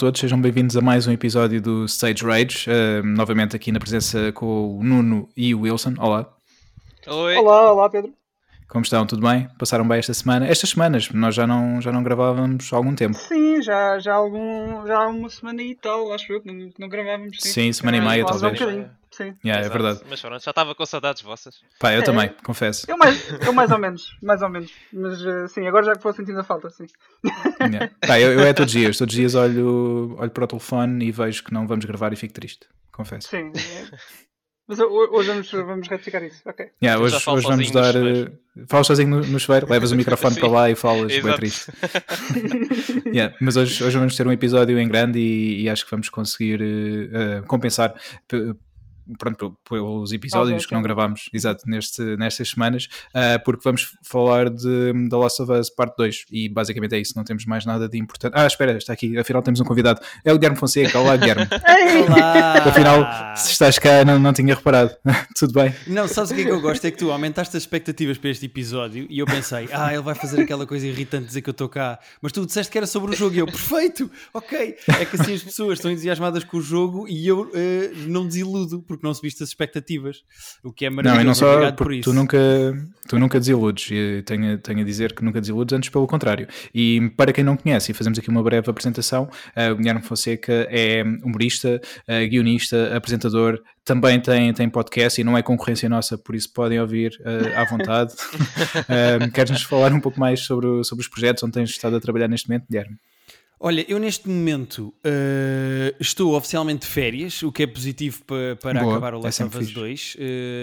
todos, sejam bem-vindos a mais um episódio do Stage Rage. Uh, novamente aqui na presença com o Nuno e o Wilson. Olá. Oi. Olá, olá Pedro. Como estão? Tudo bem? Passaram bem esta semana? Estas semanas, nós já não, já não gravávamos há algum tempo. Sim, já, já, algum, já há uma semana e tal, acho eu que não, não gravávamos. Sim, sim semana e meia talvez. Um sim. Yeah, é verdade. Mas pronto, já estava com saudades vossas. Pá, eu é, também, confesso. Eu mais, eu mais ou menos, mais ou menos. Mas uh, sim, agora já que vou sentindo a falta, sim. Yeah. Pá, eu, eu é todos os dias, todos os dias olho, olho para o telefone e vejo que não vamos gravar e fico triste, confesso. Sim. É. Mas hoje vamos, vamos retificar isso, ok. Yeah, hoje, hoje vamos dar. Uh, falas sozinho no, no chuveiro, levas o microfone para lá e falas, bem triste. yeah, mas hoje, hoje vamos ter um episódio em grande e, e acho que vamos conseguir uh, compensar pronto, pelos episódios okay, que não gravámos exato, neste, nestas semanas, uh, porque vamos falar de The Last of Us Parte 2 e basicamente é isso, não temos mais nada de importante. Ah, espera, está aqui, afinal temos um convidado, é o Guilherme Fonseca. Olá, Guilherme. Olá! Afinal, se estás cá, não, não tinha reparado. Tudo bem? Não, sabes o que é que eu gosto? É que tu aumentaste as expectativas para este episódio e eu pensei, ah, ele vai fazer aquela coisa irritante de dizer que eu estou cá, mas tu disseste que era sobre o jogo e eu, perfeito, ok. É que assim as pessoas estão entusiasmadas com o jogo e eu uh, não desiludo, porque porque não subiste as expectativas, o que é maravilhoso. Não, e não só por isso. Tu nunca, tu nunca desiludes, e tenho, tenho a dizer que nunca desiludes, antes pelo contrário. E para quem não conhece, e fazemos aqui uma breve apresentação, uh, o Guilherme Fonseca é humorista, uh, guionista, apresentador, também tem, tem podcast e não é concorrência nossa, por isso podem ouvir uh, à vontade. uh, Queres-nos falar um pouco mais sobre, sobre os projetos onde tens estado a trabalhar neste momento, Guilherme? Olha, eu neste momento uh, estou oficialmente de férias, o que é positivo para, para Boa, acabar o Last é of Us 2. Uh,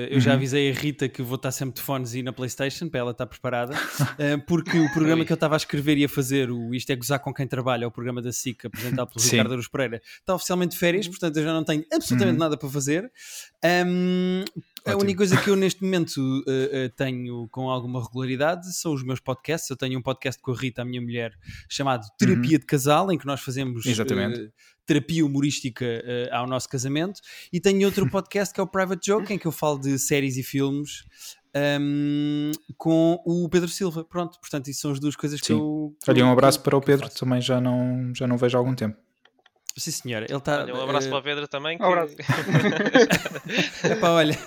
eu uhum. já avisei a Rita que vou estar sempre de fones e na Playstation, para ela estar preparada, uh, porque o programa que eu estava a escrever e a fazer, o Isto é Gozar com Quem Trabalha, o programa da SIC, apresentado pelo Ricardo Aruz Pereira, está oficialmente de férias, portanto eu já não tenho absolutamente uhum. nada para fazer. Um, a única coisa que eu neste momento uh, uh, tenho com alguma regularidade são os meus podcasts. Eu tenho um podcast com a Rita, a minha mulher, chamado Terapia uhum. de Casal, em que nós fazemos uh, terapia humorística ao nosso casamento. E tenho outro podcast que é o Private Joke, em que eu falo de séries e filmes. Um, com o Pedro Silva, pronto, portanto, isso são as duas coisas Sim. que eu. Olha, um abraço para o Pedro, também já não, já não vejo há algum tempo. Sim, senhora. Ele tá, olha, um abraço uh... para o Pedro também. Que... Um abraço. Epá, olha,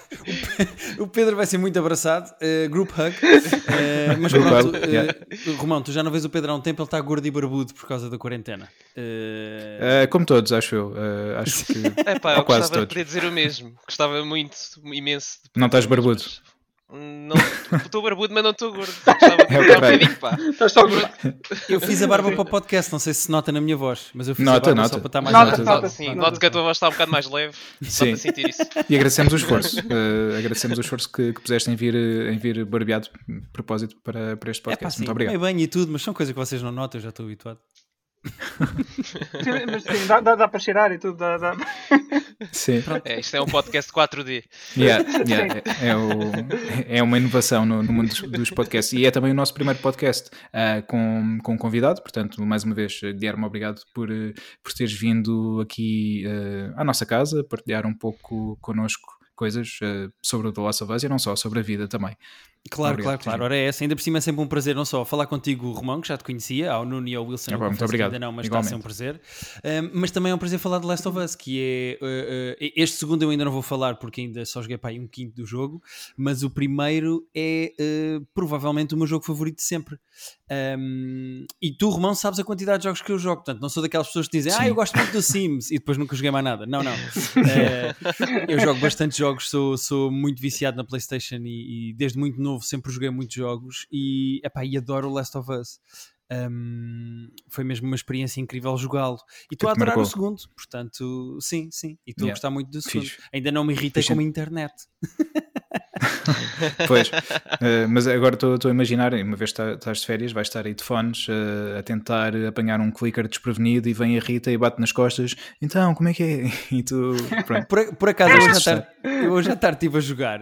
o Pedro vai ser muito abraçado. Uh, group hug. Uh, mas pronto, yeah. Romão, tu já não vês o Pedro há um tempo, ele está gordo e barbudo por causa da quarentena. como todos, acho eu. acho que. Epá, eu quase gostava todos. de dizer o mesmo. Gostava muito, imenso. Não estás barbudo? Mas... Estou barbudo, mas não estou gordo. É Estás só gordo. Eu fiz a barba para o podcast, não sei se se nota na minha voz, mas eu fiz nota, a barba nota. só para estar mais nota, nota, nota, sim. Noto que a tua voz está um bocado mais leve. Sim. sentir isso. E agradecemos o esforço. Uh, agradecemos o esforço que, que puseste em vir, em vir barbeado de propósito para, para este podcast. É, pá, sim, Muito obrigado. Bem, bem e tudo, mas são coisas que vocês não notam, eu já estou habituado sim, mas sim, dá, dá, dá, para cheirar e tudo. Dá, dá. Sim. É, isto é um podcast 4D. Yeah, yeah, é, é, o, é, uma inovação no, no mundo dos, dos, podcasts e é também o nosso primeiro podcast uh, com, com um convidado. Portanto, mais uma vez, Guilherme, obrigado por, eh, por teres vindo aqui uh, à nossa casa, partilhar um pouco connosco coisas uh, sobre o The Last of Us e não só, sobre a vida também. Claro, obrigado, claro, claro. Ora, é essa. Ainda por cima é sempre um prazer não só falar contigo, Romão, que já te conhecia, ao Nuno e ao Wilson, é, bom, muito obrigado. ainda não, mas Igualmente. está a ser um prazer. Um, mas também é um prazer falar de Last of Us, que é. Uh, uh, este segundo eu ainda não vou falar porque ainda só joguei para aí um quinto do jogo, mas o primeiro é provavelmente o meu jogo favorito de sempre. Um, e tu, Romão, sabes a quantidade de jogos que eu jogo, portanto, não sou daquelas pessoas que dizem, Sim. ah, eu gosto muito do Sims e depois nunca joguei mais nada. Não, não. eu jogo bastante jogos, sou, sou muito viciado na PlayStation e, e desde muito novo sempre joguei muito muitos jogos e, epá, e adoro o Last of Us. Um, foi mesmo uma experiência incrível jogá-lo. E estou a adorar marcou. o segundo, portanto, sim, sim. E estou yeah. a gostar muito do segundo. Fiz. Ainda não me irritei com a internet. pois, uh, mas agora estou a imaginar, uma vez que estás de férias, vais estar aí de fones uh, a tentar apanhar um clicker desprevenido e vem a Rita e bate nas costas. Então, como é que é? E tu, por, por, acaso, eu hoje, à tarde, hoje à tarde estive a jogar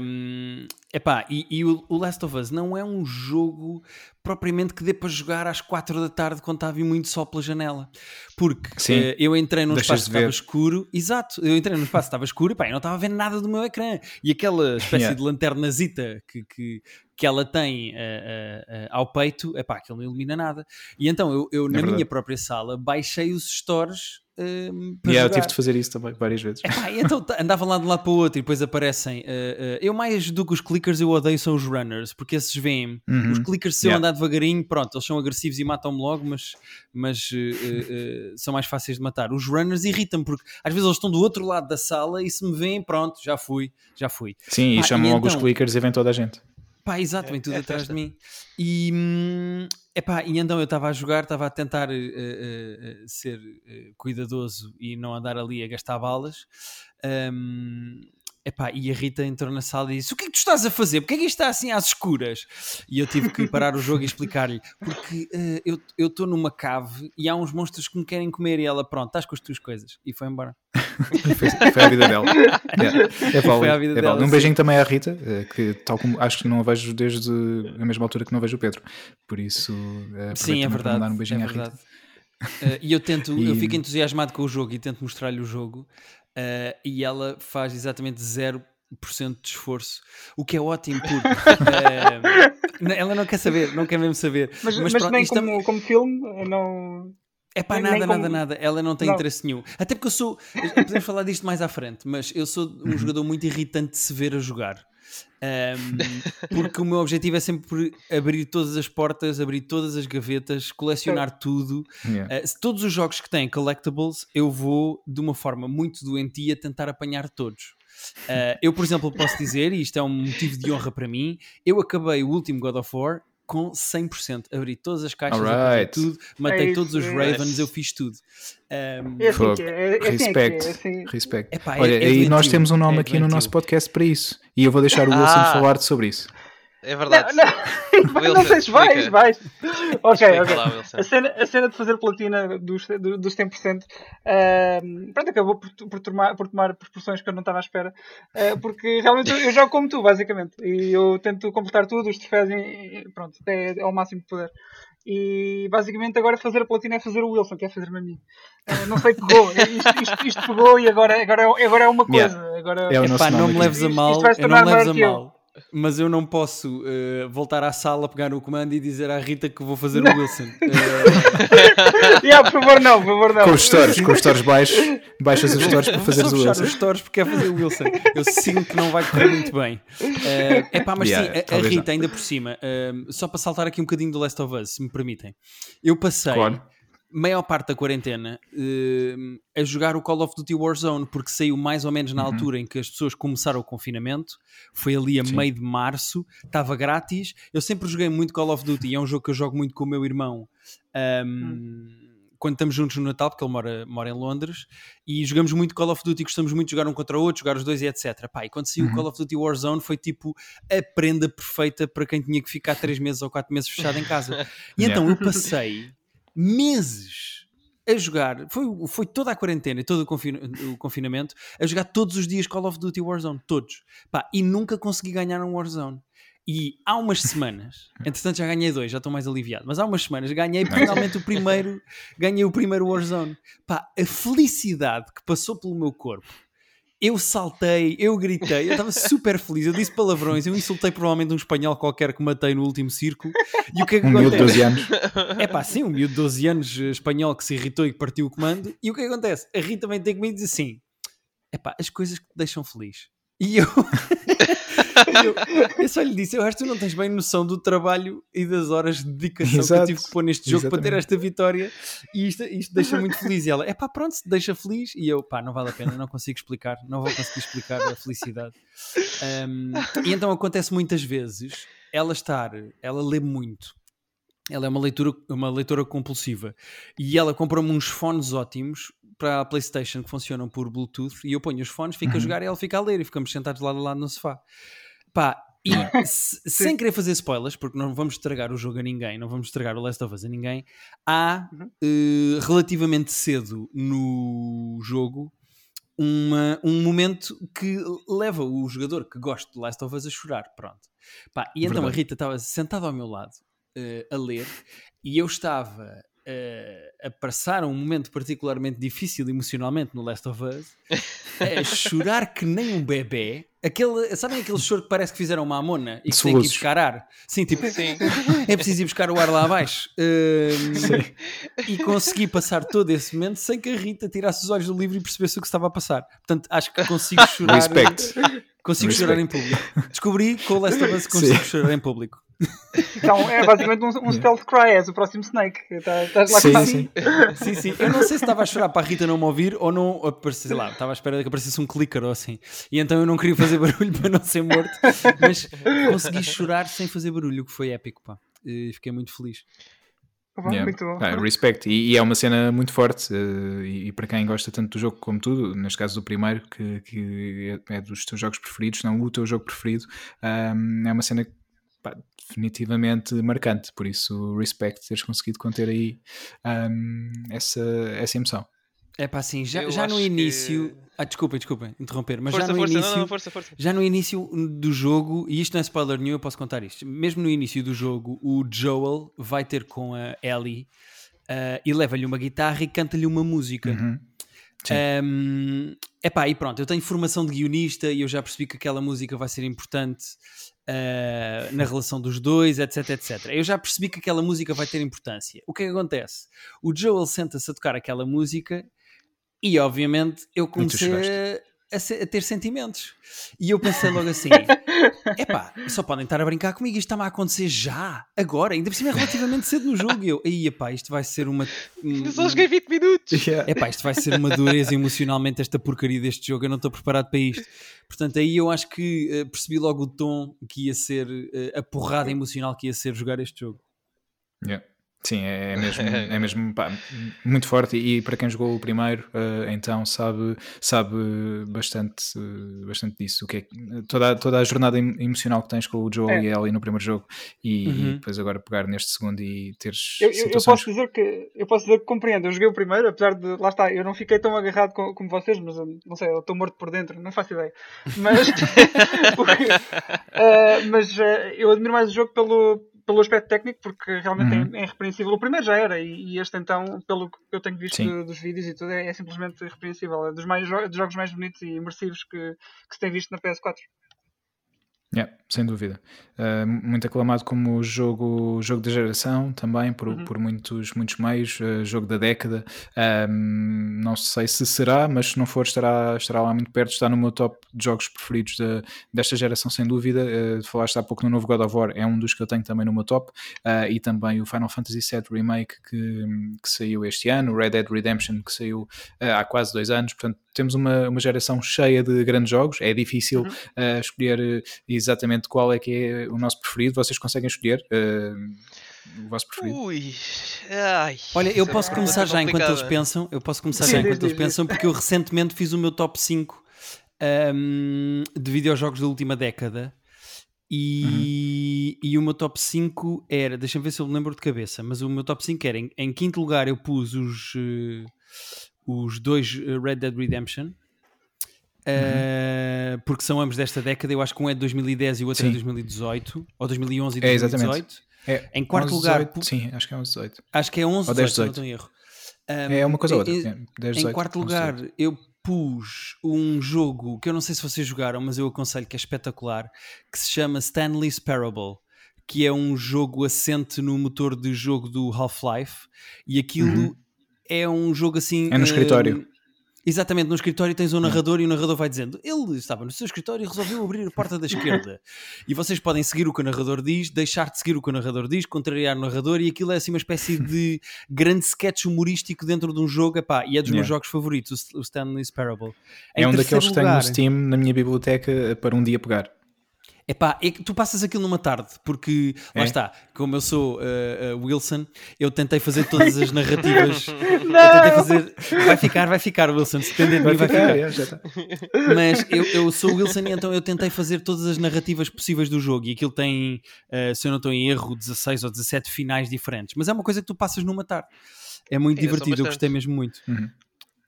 um, Epá, e, e o, o Last of Us não é um jogo propriamente que dê para jogar às 4 da tarde quando estava muito sol pela janela. Porque uh, eu entrei num espaço que estava escuro, exato, eu entrei num espaço que estava escuro e pá, eu não estava a ver nada do meu ecrã. E aquela espécie yeah. de lanternazita que, que, que ela tem uh, uh, ao peito, epá, aquilo não ilumina nada. E então eu, eu é na verdade. minha própria sala baixei os stores Uh, yeah, eu tive de fazer isso também várias vezes. Epá, então andava lá de um lado para o outro e depois aparecem. Uh, uh, eu mais do que os clickers, eu odeio são os runners, porque esses vêm. Uhum. Os clickers, se yeah. eu andar devagarinho, pronto, eles são agressivos e matam-me logo, mas, mas eh, são mais fáceis de matar. Os runners irritam-me, porque às vezes eles estão do outro lado da sala e se me veem, pronto, já fui, já fui. Sim, e chamam e logo então, os clickers e vem toda a gente. Pá, exato, vem tudo é, é atrás festa. de mim. E, hum, epá, e então eu estava a jogar, estava a tentar uh, uh, ser uh, cuidadoso e não andar ali a gastar balas. Um, Epá, e a Rita entrou na sala e disse: O que é que tu estás a fazer? Porquê é que isto está assim às escuras? E eu tive que parar o jogo e explicar-lhe: Porque uh, eu estou numa cave e há uns monstros que me querem comer. E ela, pronto, estás com as tuas coisas. E foi embora. Foi, foi, a vida dela. É, é foi a vida é dela. Um beijinho também à Rita, eh, que tal como acho que não a vejo desde a mesma altura que não vejo o Pedro. Por isso, uh, sim, é verdade. Mandar um beijinho é à Rita. Uh, e eu tento, e... eu fico entusiasmado com o jogo e tento mostrar-lhe o jogo. Uh, e ela faz exatamente 0% de esforço, o que é ótimo porque uh, ela não quer saber, não quer mesmo saber. Mas, mas, mas pronto, nem como, como filme, não. É pá, nada, nada, como... nada. Ela não tem não. interesse nenhum. Até porque eu sou. Podemos falar disto mais à frente, mas eu sou um uhum. jogador muito irritante de se ver a jogar. Um, porque o meu objetivo é sempre abrir todas as portas, abrir todas as gavetas, colecionar tudo. Yeah. Uh, todos os jogos que têm collectibles, eu vou de uma forma muito doentia tentar apanhar todos. Uh, eu, por exemplo, posso dizer, e isto é um motivo de honra para mim, eu acabei o último God of War com 100%. Abri todas as caixas, right. tudo, matei é todos os Ravens, eu fiz tudo. Um, é assim que é, é, Respect. É assim. Respect. Epá, Olha, é, aí nós temos um nome aqui no nosso podcast para isso. E eu vou deixar o Wilson ah. falar sobre isso. É verdade. Não, não, Wilson, não sei se vais, vais. Ok, ok. Lá, a, cena, a cena de fazer platina dos, dos 100% uh, pronto, acabou por, por, tomar, por tomar proporções que eu não estava à espera. Uh, porque realmente eu, eu, jogo como tu, basicamente. E eu tento completar tudo, os troféus, e, pronto, até ao máximo que puder. E basicamente agora fazer a platina é fazer o Wilson, que é fazer-me a mim. Uh, não sei, pegou. Isto, isto, isto, pegou e agora, agora, é, agora é uma coisa. Yeah. Agora, é Epá, não me leves a mal. Isto, isto vai se tornar maior que eu mas eu não posso uh, voltar à sala, pegar o comando e dizer à Rita que vou fazer o Wilson. Uh... yeah, por favor, não, por favor, não. Com os stores, com os stores baixos, baixas os stores para fazer o Wilson. os stores porque é fazer o Wilson. Eu sinto que não vai correr muito bem. Uh, epá, mas yeah, sim, a, a Rita, não. ainda por cima, uh, só para saltar aqui um bocadinho do Last of Us, se me permitem. Eu passei. Claro maior parte da quarentena uh, a jogar o Call of Duty Warzone, porque saiu mais ou menos na uhum. altura em que as pessoas começaram o confinamento, foi ali a Sim. meio de março, estava grátis. Eu sempre joguei muito Call of Duty, é um jogo que eu jogo muito com o meu irmão. Um, uhum. Quando estamos juntos no Natal, porque ele mora, mora em Londres, e jogamos muito Call of Duty, gostamos muito de jogar um contra o outro, jogar os dois e etc. Pá, e quando saiu o uhum. Call of Duty Warzone foi tipo a prenda perfeita para quem tinha que ficar 3 meses ou 4 meses fechado em casa. E então eu passei meses a jogar, foi, foi toda a quarentena e todo o, confin o, confinamento, a jogar todos os dias Call of Duty Warzone, todos. Pá, e nunca consegui ganhar um Warzone. E há umas semanas, entretanto já ganhei dois, já estou mais aliviado, mas há umas semanas ganhei finalmente o primeiro, ganhei o primeiro Warzone. Pá, a felicidade que passou pelo meu corpo eu saltei, eu gritei, eu estava super feliz, eu disse palavrões, eu insultei provavelmente um espanhol qualquer que matei no último círculo. E o que é que um acontece? miúdo de 12 anos. É pá, sim, um miúdo de 12 anos eh, espanhol que se irritou e que partiu o comando. E o que, é que acontece? A Rita também tem comigo e diz assim: é pá, as coisas que te deixam feliz. E eu, eu, eu, só lhe disse: Eu acho que tu não tens bem noção do trabalho e das horas de dedicação Exato. que eu tive que pôr neste jogo Exatamente. para ter esta vitória. E isto, isto deixa muito feliz. E ela: É pá, pronto, se deixa feliz. E eu: Pá, não vale a pena, não consigo explicar, não vou conseguir explicar a felicidade. Um, e então acontece muitas vezes ela estar, ela lê muito. Ela é uma leitura, uma leitora compulsiva e ela comprou-me uns fones ótimos para a PlayStation que funcionam por Bluetooth e eu ponho os fones, fico uhum. a jogar e ela fica a ler e ficamos sentados lado a lado no sofá. Pá, e sem querer fazer spoilers, porque não vamos estragar o jogo a ninguém, não vamos estragar o Last of Us a ninguém, há uhum. uh, relativamente cedo no jogo uma, um momento que leva o jogador que gosta de Last of Us a chorar. Pronto. Pá, e então Verdade. a Rita estava sentada ao meu lado a ler e eu estava uh, a passar um momento particularmente difícil emocionalmente no Last of Us, a chorar que nem um bebê. Aquele, sabem aquele choro que parece que fizeram uma amona e que tem que ir buscar ar? Sim, tipo, Sim. é preciso ir buscar o ar lá abaixo. Uh, e consegui passar todo esse momento sem que a Rita tirasse os olhos do livro e percebesse o que estava a passar. Portanto, acho que consigo chorar. Respect. Consigo Respect. chorar em público. Descobri que o Last of Us consigo Sim. chorar em público. Então é basicamente um, um stealth cry, és o próximo Snake. Tá, estás lá sim, com sim. sim, sim. Eu não sei se estava a chorar para a Rita não me ouvir ou não sei lá, estava à espera que aparecesse um clicker ou assim. E então eu não queria fazer barulho para não ser morto, mas consegui chorar sem fazer barulho, o que foi épico, pá. E fiquei muito feliz. Yeah. Muito bom. Ah, respect. E, e, é uma cena muito forte. Uh, e, e, para quem gosta tanto do jogo como tu, neste caso do primeiro, que, que é, é dos teus jogos preferidos, não o teu jogo preferido, um, é uma cena pá, definitivamente marcante. Por isso, respect teres conseguido conter aí um, essa, essa emoção. É pá, assim, já, já no início. Que... Ah, desculpa, desculpa interromper, mas força, já no força, início. Não, não, força, força. Já no início do jogo, e isto não é spoiler nenhum, eu posso contar isto. Mesmo no início do jogo, o Joel vai ter com a Ellie uh, e leva-lhe uma guitarra e canta-lhe uma música. Uhum. Um, epá, e pronto, eu tenho formação de guionista e eu já percebi que aquela música vai ser importante uh, na relação dos dois, etc, etc. Eu já percebi que aquela música vai ter importância. O que é que acontece? O Joel senta-se a tocar aquela música e, obviamente, eu comecei a, a, ter sentimentos. E eu pensei logo assim: epá, só podem estar a brincar comigo, isto está-me a acontecer já, agora, ainda por cima é relativamente cedo no jogo. E eu, aí, epá, isto vai ser uma. Eu só joguei 20 minutos. Yeah. Epá, isto vai ser uma dureza emocionalmente, esta porcaria deste jogo, eu não estou preparado para isto. Portanto, aí eu acho que uh, percebi logo o tom que ia ser, uh, a porrada emocional que ia ser jogar este jogo. Yeah. Sim, é, é mesmo, é mesmo pá, muito forte e para quem jogou o primeiro, uh, então sabe, sabe bastante, uh, bastante disso. O que é, toda, toda a jornada emocional que tens com o Joel é. e a Ellie no primeiro jogo e, uhum. e, depois agora pegar neste segundo e teres. Eu, eu, eu, posso dizer que eu posso dizer que compreendo. Eu joguei o primeiro, apesar de lá está, eu não fiquei tão agarrado com, como vocês, mas não sei, eu estou morto por dentro, não faço ideia. Mas, porque, uh, mas eu admiro mais o jogo pelo pelo aspecto técnico, porque realmente é uhum. é, é irrepreensível. O primeiro já era, e, e, este então, pelo que eu tenho visto de, dos vídeos e tudo, é, é simplesmente irrepreensível. É dos, mais, dos jogos mais bonitos e imersivos que, que se tem visto na PS4. Yeah, sem dúvida. Uh, muito aclamado como jogo, jogo da geração também, por, uhum. por muitos, muitos meios, uh, jogo da década. não sei se será, mas se não for, estará, estará lá muito perto. Está no meu top de jogos preferidos de, desta geração, sem dúvida. Uh, falaste há pouco no novo God of War, é um dos que eu tenho também no meu top. Uh, e também o Final Fantasy VII Remake que, que saiu este ano, o Red Dead Redemption que saiu há quase dois anos. Portanto, temos uma, uma geração cheia de grandes jogos. É difícil uhum. escolher exatamente qual é que é o nosso preferido. Vocês conseguem escolher uh, o vosso preferido? Ui, ai, Olha, eu posso é começar já enquanto eles pensam. Eu posso começar Sim, já enquanto eles pensam, porque eu recentemente fiz o meu top 5 um, de videojogos da última década. E, uhum. e o meu top 5 era, deixa-me ver se eu lembro de cabeça, mas o meu top 5 era em, em quinto lugar eu pus os, uh, os dois Red Dead Redemption. Uh, porque são ambos desta década. Eu acho que um é de 2010 e o outro Sim. é de 2018, ou 2011 e 2018. É, é, em quarto lugar. 18, sim, acho que é 11, 18. Acho que é 11, ou 10, 18, 18. não estou em erro. Um, é uma coisa ou outra. 10, 18, em quarto lugar, 18. eu pus um jogo que eu não sei se vocês jogaram, mas eu aconselho que é espetacular, que se chama Stanley's Parable. Que é um jogo assente no motor de jogo do Half-Life, e aquilo uhum. é um jogo assim. É no escritório. Exatamente, no escritório tens um narrador e o narrador vai dizendo ele estava no seu escritório e resolveu abrir a porta da esquerda. E vocês podem seguir o que o narrador diz, deixar de seguir o que o narrador diz, contrariar o narrador e aquilo é assim uma espécie de grande sketch humorístico dentro de um jogo epá, e é dos yeah. meus jogos favoritos, o Stanley's Parable. Em é um daqueles que tenho no Steam na minha biblioteca para um dia pegar. Epá, é que tu passas aquilo numa tarde, porque lá é? está, como eu sou uh, uh, Wilson, eu tentei fazer todas as narrativas. eu tentei fazer. Vai ficar, vai ficar, Wilson. Se depender de mim, vai ficar. É, tá. Mas eu, eu sou Wilson e então eu tentei fazer todas as narrativas possíveis do jogo. E aquilo tem, uh, se eu não estou em erro, 16 ou 17 finais diferentes. Mas é uma coisa que tu passas numa tarde. É muito divertido, eu gostei mesmo muito. Uhum.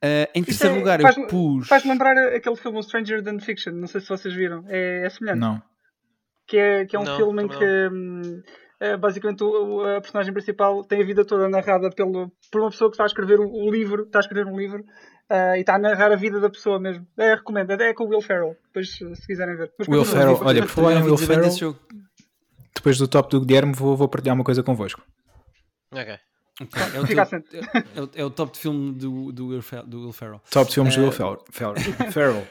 Uh, em terceiro é, lugar, faz, eu pus. Faz-me lembrar aquele filme Stranger Than Fiction, não sei se vocês viram. É, é semelhante. Não. Que é, que é um não, filme em que. Hum, é, basicamente o, a personagem principal tem a vida toda narrada pelo, por uma pessoa que está a escrever o, o livro, está a escrever um livro uh, e está a narrar a vida da pessoa mesmo. É, recomendo, é com o Will Ferrell, depois se quiserem ver. Mas, Will Ferrell, olha, por falar em Will Ferrell, depois do top do Guilherme vou, vou partilhar uma coisa convosco. Ok. Okay. É, o teu, é, o, é, o, top de filme do, do, Will, Ferrell, do Will Ferrell. Top de filmes do Will Ferrell. Ferrell.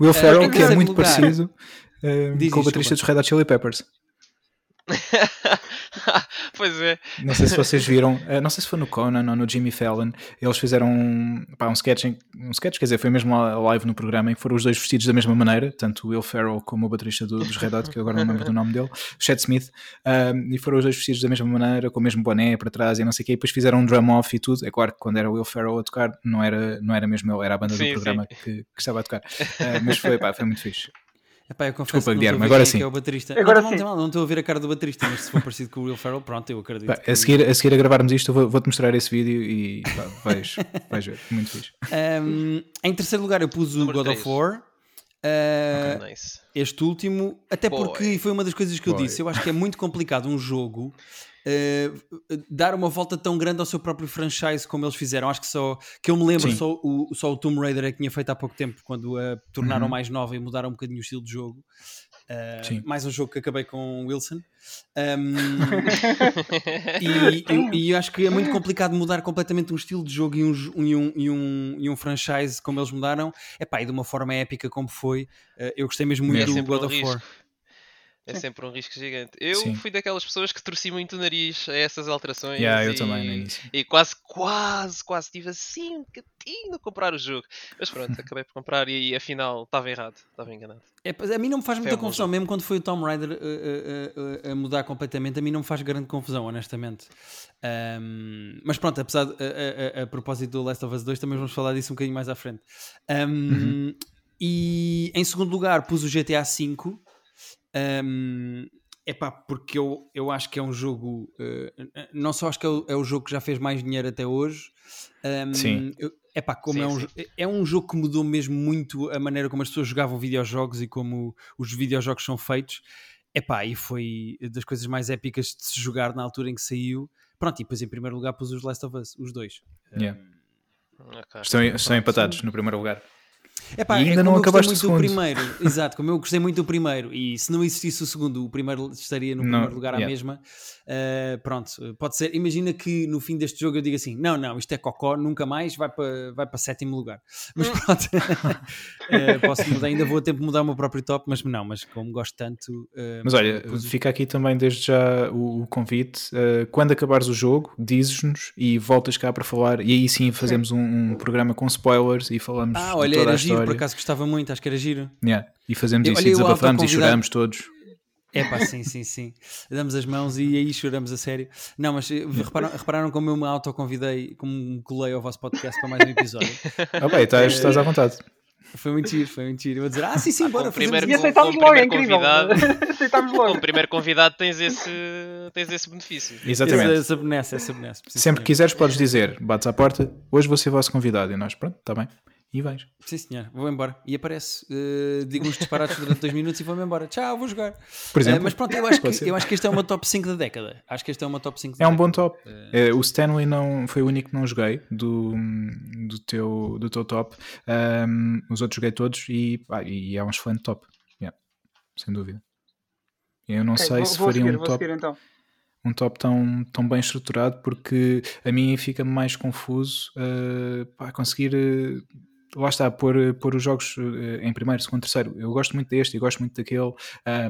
Will Ferrell, uh, que é muito lugar. parecido uh, com o baterista dos Red Hot Chili Peppers. pois é. Não sei se vocês viram, eh, não sei se foi no Conan ou no Jimmy Fallon, eles fizeram pá, um sketch, um sketch, quer dizer, foi mesmo live no programa em que foram os dois vestidos da mesma maneira, tanto o Will Ferrell como o baterista do, dos Red Hot, que eu agora não lembro do nome dele, Chad Smith, um, e foram os dois vestidos da mesma maneira, com o mesmo boné para trás e não sei o quê, e depois fizeram um drum off e tudo. É claro que quando era o Will Ferrell a tocar, não era, não era mesmo ele, era a banda sim, do programa que, que, estava a tocar. Uh, mas foi, pá, foi muito fixe. Epá, eu confesso Desculpa, Guilherme, agora sim. É o baterista. Agora não, sim. Não, não, estou a ver a cara do baterista, mas se for parecido com o Will Ferrell, pronto, eu acredito. Pá, a, seguir, a seguir a gravarmos isto, vou-te vou mostrar esse vídeo e pá, vais, vais ver. Muito fixe. Um, em terceiro lugar, eu pus o God 3. of War. Uh, okay, nice. Este último, até Boy. porque foi uma das coisas que eu Boy. disse. Eu acho que é muito complicado um jogo uh, dar uma volta tão grande ao seu próprio franchise como eles fizeram. Acho que só que eu me lembro, só o, só o Tomb Raider é que tinha feito há pouco tempo, quando a tornaram uhum. mais nova e mudaram um bocadinho o estilo de jogo. Uh, mais um jogo que acabei com Wilson. Um, e, e, e, acho que é muito complicado mudar completamente um estilo de jogo e um, e um, e um, e um franchise como eles mudaram. Epá, e de uma forma épica como foi. Uh, eu gostei mesmo muito é do God of War. É sempre um risco gigante. Eu Sim. fui daquelas pessoas que torci muito o nariz a essas alterações. Yeah, eu e, também. E quase, quase, quase estive assim um bocadinho a comprar o jogo. Mas pronto, acabei por comprar e, afinal estava errado, estava enganado. É, a mim não me faz muita confusão, mesmo quando foi o Tom Raider a, a, a, mudar completamente, a mim não me faz grande confusão, honestamente. Um, mas pronto, apesar de, a, a, propósito do Last of Us 2, também vamos falar disso um bocadinho mais à frente. Um, uhum. E em segundo lugar pus o GTA V um, pá, porque eu, eu acho que é um jogo. Uh, não só acho que é o, é o, jogo que já fez mais dinheiro até hoje. Um, sim. é pá, como sim, é, um, é um jogo que mudou mesmo muito a maneira como as pessoas jogavam videojogos e como os videojogos são feitos. É pá, e foi das coisas mais épicas de se jogar na altura em que saiu. Pronto, e depois em primeiro lugar pus os Last of Us, os dois. Yeah. Um, okay. Estão, estão empatados no primeiro lugar. Epá, e ainda é não acabaste muito do primeiro. Exato, como eu gostei muito do primeiro e se não existisse o segundo, o primeiro estaria no primeiro lugar yeah. à mesma. Uh, pronto, pode ser. Imagina que no fim deste jogo eu diga assim: não, não, isto é cocó, nunca mais, vai para, vai para sétimo lugar. Mas hum. pronto, uh, posso mudar, ainda vou a tempo de mudar o meu próprio top, mas não, mas como gosto tanto. Uh, mas olha, fica aqui também desde já o, o convite. quando acabares o jogo, dizes-nos e voltas cá para falar, e aí sim fazemos um, um programa com spoilers e falamos. Ah, olha, era giro, por acaso gostava muito, acho que era giro. Yeah. E fazemos isso, olha, e desabafamos e choramos todos. É pá, sim, sim, sim. Damos as mãos e aí choramos a sério. Não, mas eh, repararam, repararam como eu me autoconvidei, como me colei ao vosso podcast para mais um episódio. Ok, estás, estás à vontade. Foi muito giro, foi muito giro. Eu vou dizer, ah, sim, sim, bora. Primeiro, e aceitámos logo, é incrível. Convidado, aceitámos logo. Como primeiro convidado tens esse, tens esse benefício. Exatamente. Essa benesse, essa benesse. Sempre que quiseres podes dizer, bates à porta, hoje vou ser vosso convidado. E nós, pronto, está bem e vais. Sim, senhor, vou embora. E aparece, uh, digo uns disparados durante dois minutos e vou-me embora. Tchau, vou jogar. Por exemplo, uh, mas pronto, eu acho, que, eu acho que este é uma top 5 da década. Acho que este é uma top 5 da É um bom top. Uh, o Stanley não, foi o único que não joguei do, do, teu, do teu top. Um, os outros joguei todos e, ah, e é um excelente top. Yeah, sem dúvida. Eu não okay, sei vou, se faria seguir, um top. Seguir, então um top tão, tão bem estruturado porque a mim fica mais confuso uh, pá, conseguir uh, lá está, pôr, pôr os jogos eh, em primeiro, segundo, terceiro. Eu gosto muito deste, eu gosto muito daquele, uh,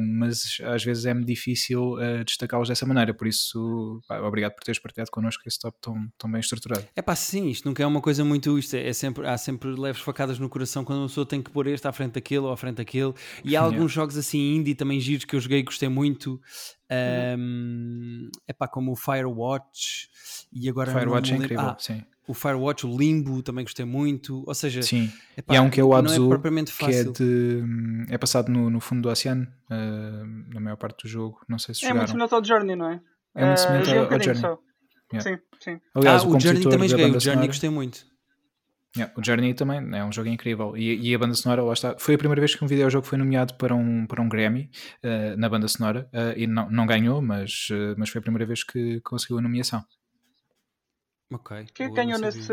mas às vezes é-me difícil uh, destacá-los dessa maneira. Por isso, pá, obrigado por teres partilhado connosco esse top tão, tão bem estruturado. É pá, sim, isto nunca é uma coisa muito. Isto é, é, sempre, há sempre leves facadas no coração quando uma pessoa tem que pôr este à frente daquele ou à frente daquele. E há alguns jogos assim indie também giros que eu joguei e gostei muito. Um, é pá, como o Firewatch e agora Firewatch é incrível, ah, sim o Firewatch, o Limbo, também gostei muito. Ou seja, Sim. Epá, e há um que é o Abzu, é que é, de, é passado no, no fundo do oceano, uh, na maior parte do jogo. Não sei se É muito semelhante ao Journey, não é? É muito semelhante uh, ao, ao Journey. Só. Yeah. Sim, sim. Aliás, ah, o, o Journey também joguei, o Journey sonora, gostei muito. Yeah, o Journey também é um jogo incrível e, e, a banda sonora, lá está, foi a primeira vez que um videojogo foi nomeado para um, para um Grammy uh, na banda sonora uh, e não, não ganhou, mas, uh, mas foi a primeira vez que conseguiu a nomeação. Ok. Quem ganhou nesse,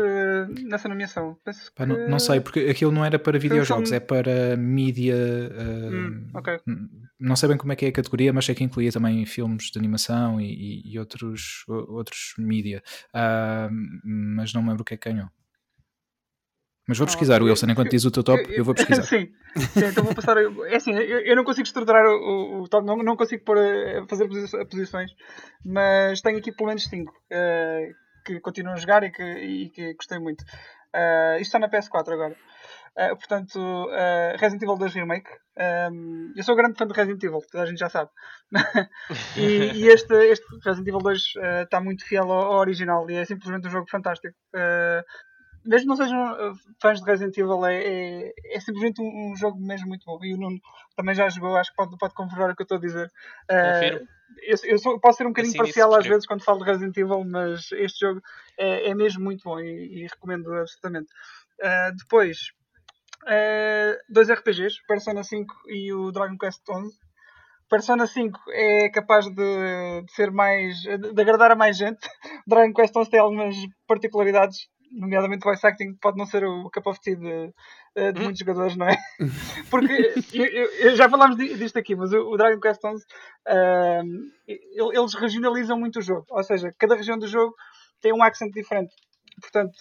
nessa nomeação? Pá, que... não, não, sei, porque aquilo não era para videojogos, é para mídia. Hum, okay. Não sei bem como é que é a categoria, mas sei que incluía também filmes de animação e, e, e outros, outros mídia. mas não me lembro o que é que ganhou. Mas vou pesquisar, Wilson, enquanto diz o teu top, eu, eu vou pesquisar. Sim, sim, então vou passar. É assim, eu, eu não consigo estruturar o, o top, não, não consigo pôr fazer posições, mas tenho aqui pelo menos 5 uh, eh, que continuam a jogar e que, e que gostei muito. Uh, isto está na PS4 agora. Uh, portanto, uh, Resident Evil 2 Remake. Um, eu sou grande fã de Resident Evil, toda a gente já sabe. e, e este, este, Resident Evil 2 está muito fiel ao, ao, original e é simplesmente um jogo fantástico mesmo não sejam uh, fãs de Resident Evil, é, é, é simplesmente um, um, jogo mesmo muito bom. E o Nuno também já jogou, acho que pode, pode confirmar o que eu estou a dizer. Uh, eu, eu sou, posso ser um bocadinho assim, parcial às vezes quando falo de Resident Evil, mas este jogo é, é mesmo muito bom e, e recomendo absolutamente. Uh, depois, uh, dois RPGs, Persona 5 e o Dragon Quest 11. Persona 5 é capaz de, de, ser mais. de agradar a mais gente. Dragon Quest 11 tem algumas particularidades nomeadamente voice acting, pode não ser o cup of tea de, de hum? muitos jogadores, não é? Porque eu, eu, já falámos disto aqui, mas o, Dragon Quest 11 uh, eles regionalizam muito o jogo, ou seja, cada região do jogo tem um accent diferente. Portanto,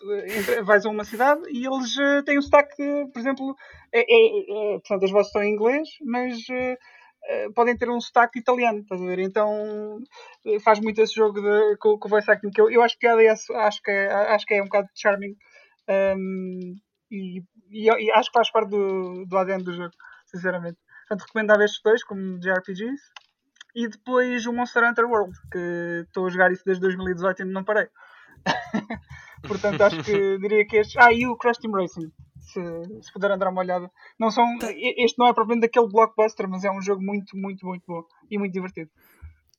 vais a uma cidade e eles uh, têm um sotaque, por exemplo, é, é, é, portanto, as vozes estão em inglês, mas eh, podem ter um sotaque italiano, estás a ver? Então eh, faz muito esse jogo de, com, com o voice acting que eu, eu acho que é, acho que é, acho que é um bocado charming um, e, e, e, acho que faz parte do, do ADN do jogo, sinceramente. Portanto, recomendo estes dois como JRPGs e depois o Monster Hunter World, que estou a jogar isso desde 2018 e não parei. Portanto, acho que diria que estes. Ah, e o Crash Team Racing se, se puderem dar uma olhada. Não são. Este não é propriamente daquele blockbuster, mas é um jogo muito, muito, muito bom e muito divertido.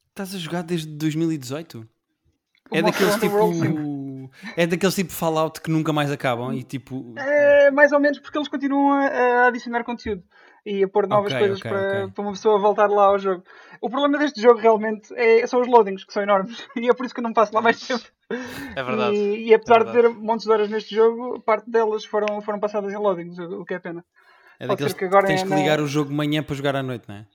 Estás a jogar desde 2018? O é daqueles tipo. É daqueles tipo Fallout que nunca mais acabam e tipo. É, mais ou menos porque eles continuam a, a adicionar conteúdo e a pôr novas okay, coisas okay, para, okay. para, uma pessoa voltar lá ao jogo. O problema deste jogo realmente é, são os loadings, que são enormes, e é por isso que eu não passo lá mais tempo. É verdade. E, e apesar é verdade. de ter montes de horas neste jogo, parte delas foram, foram passadas em loadings, o, que é pena. É daqueles que agora tens é que ligar na... o jogo manhã para jogar à noite, não é?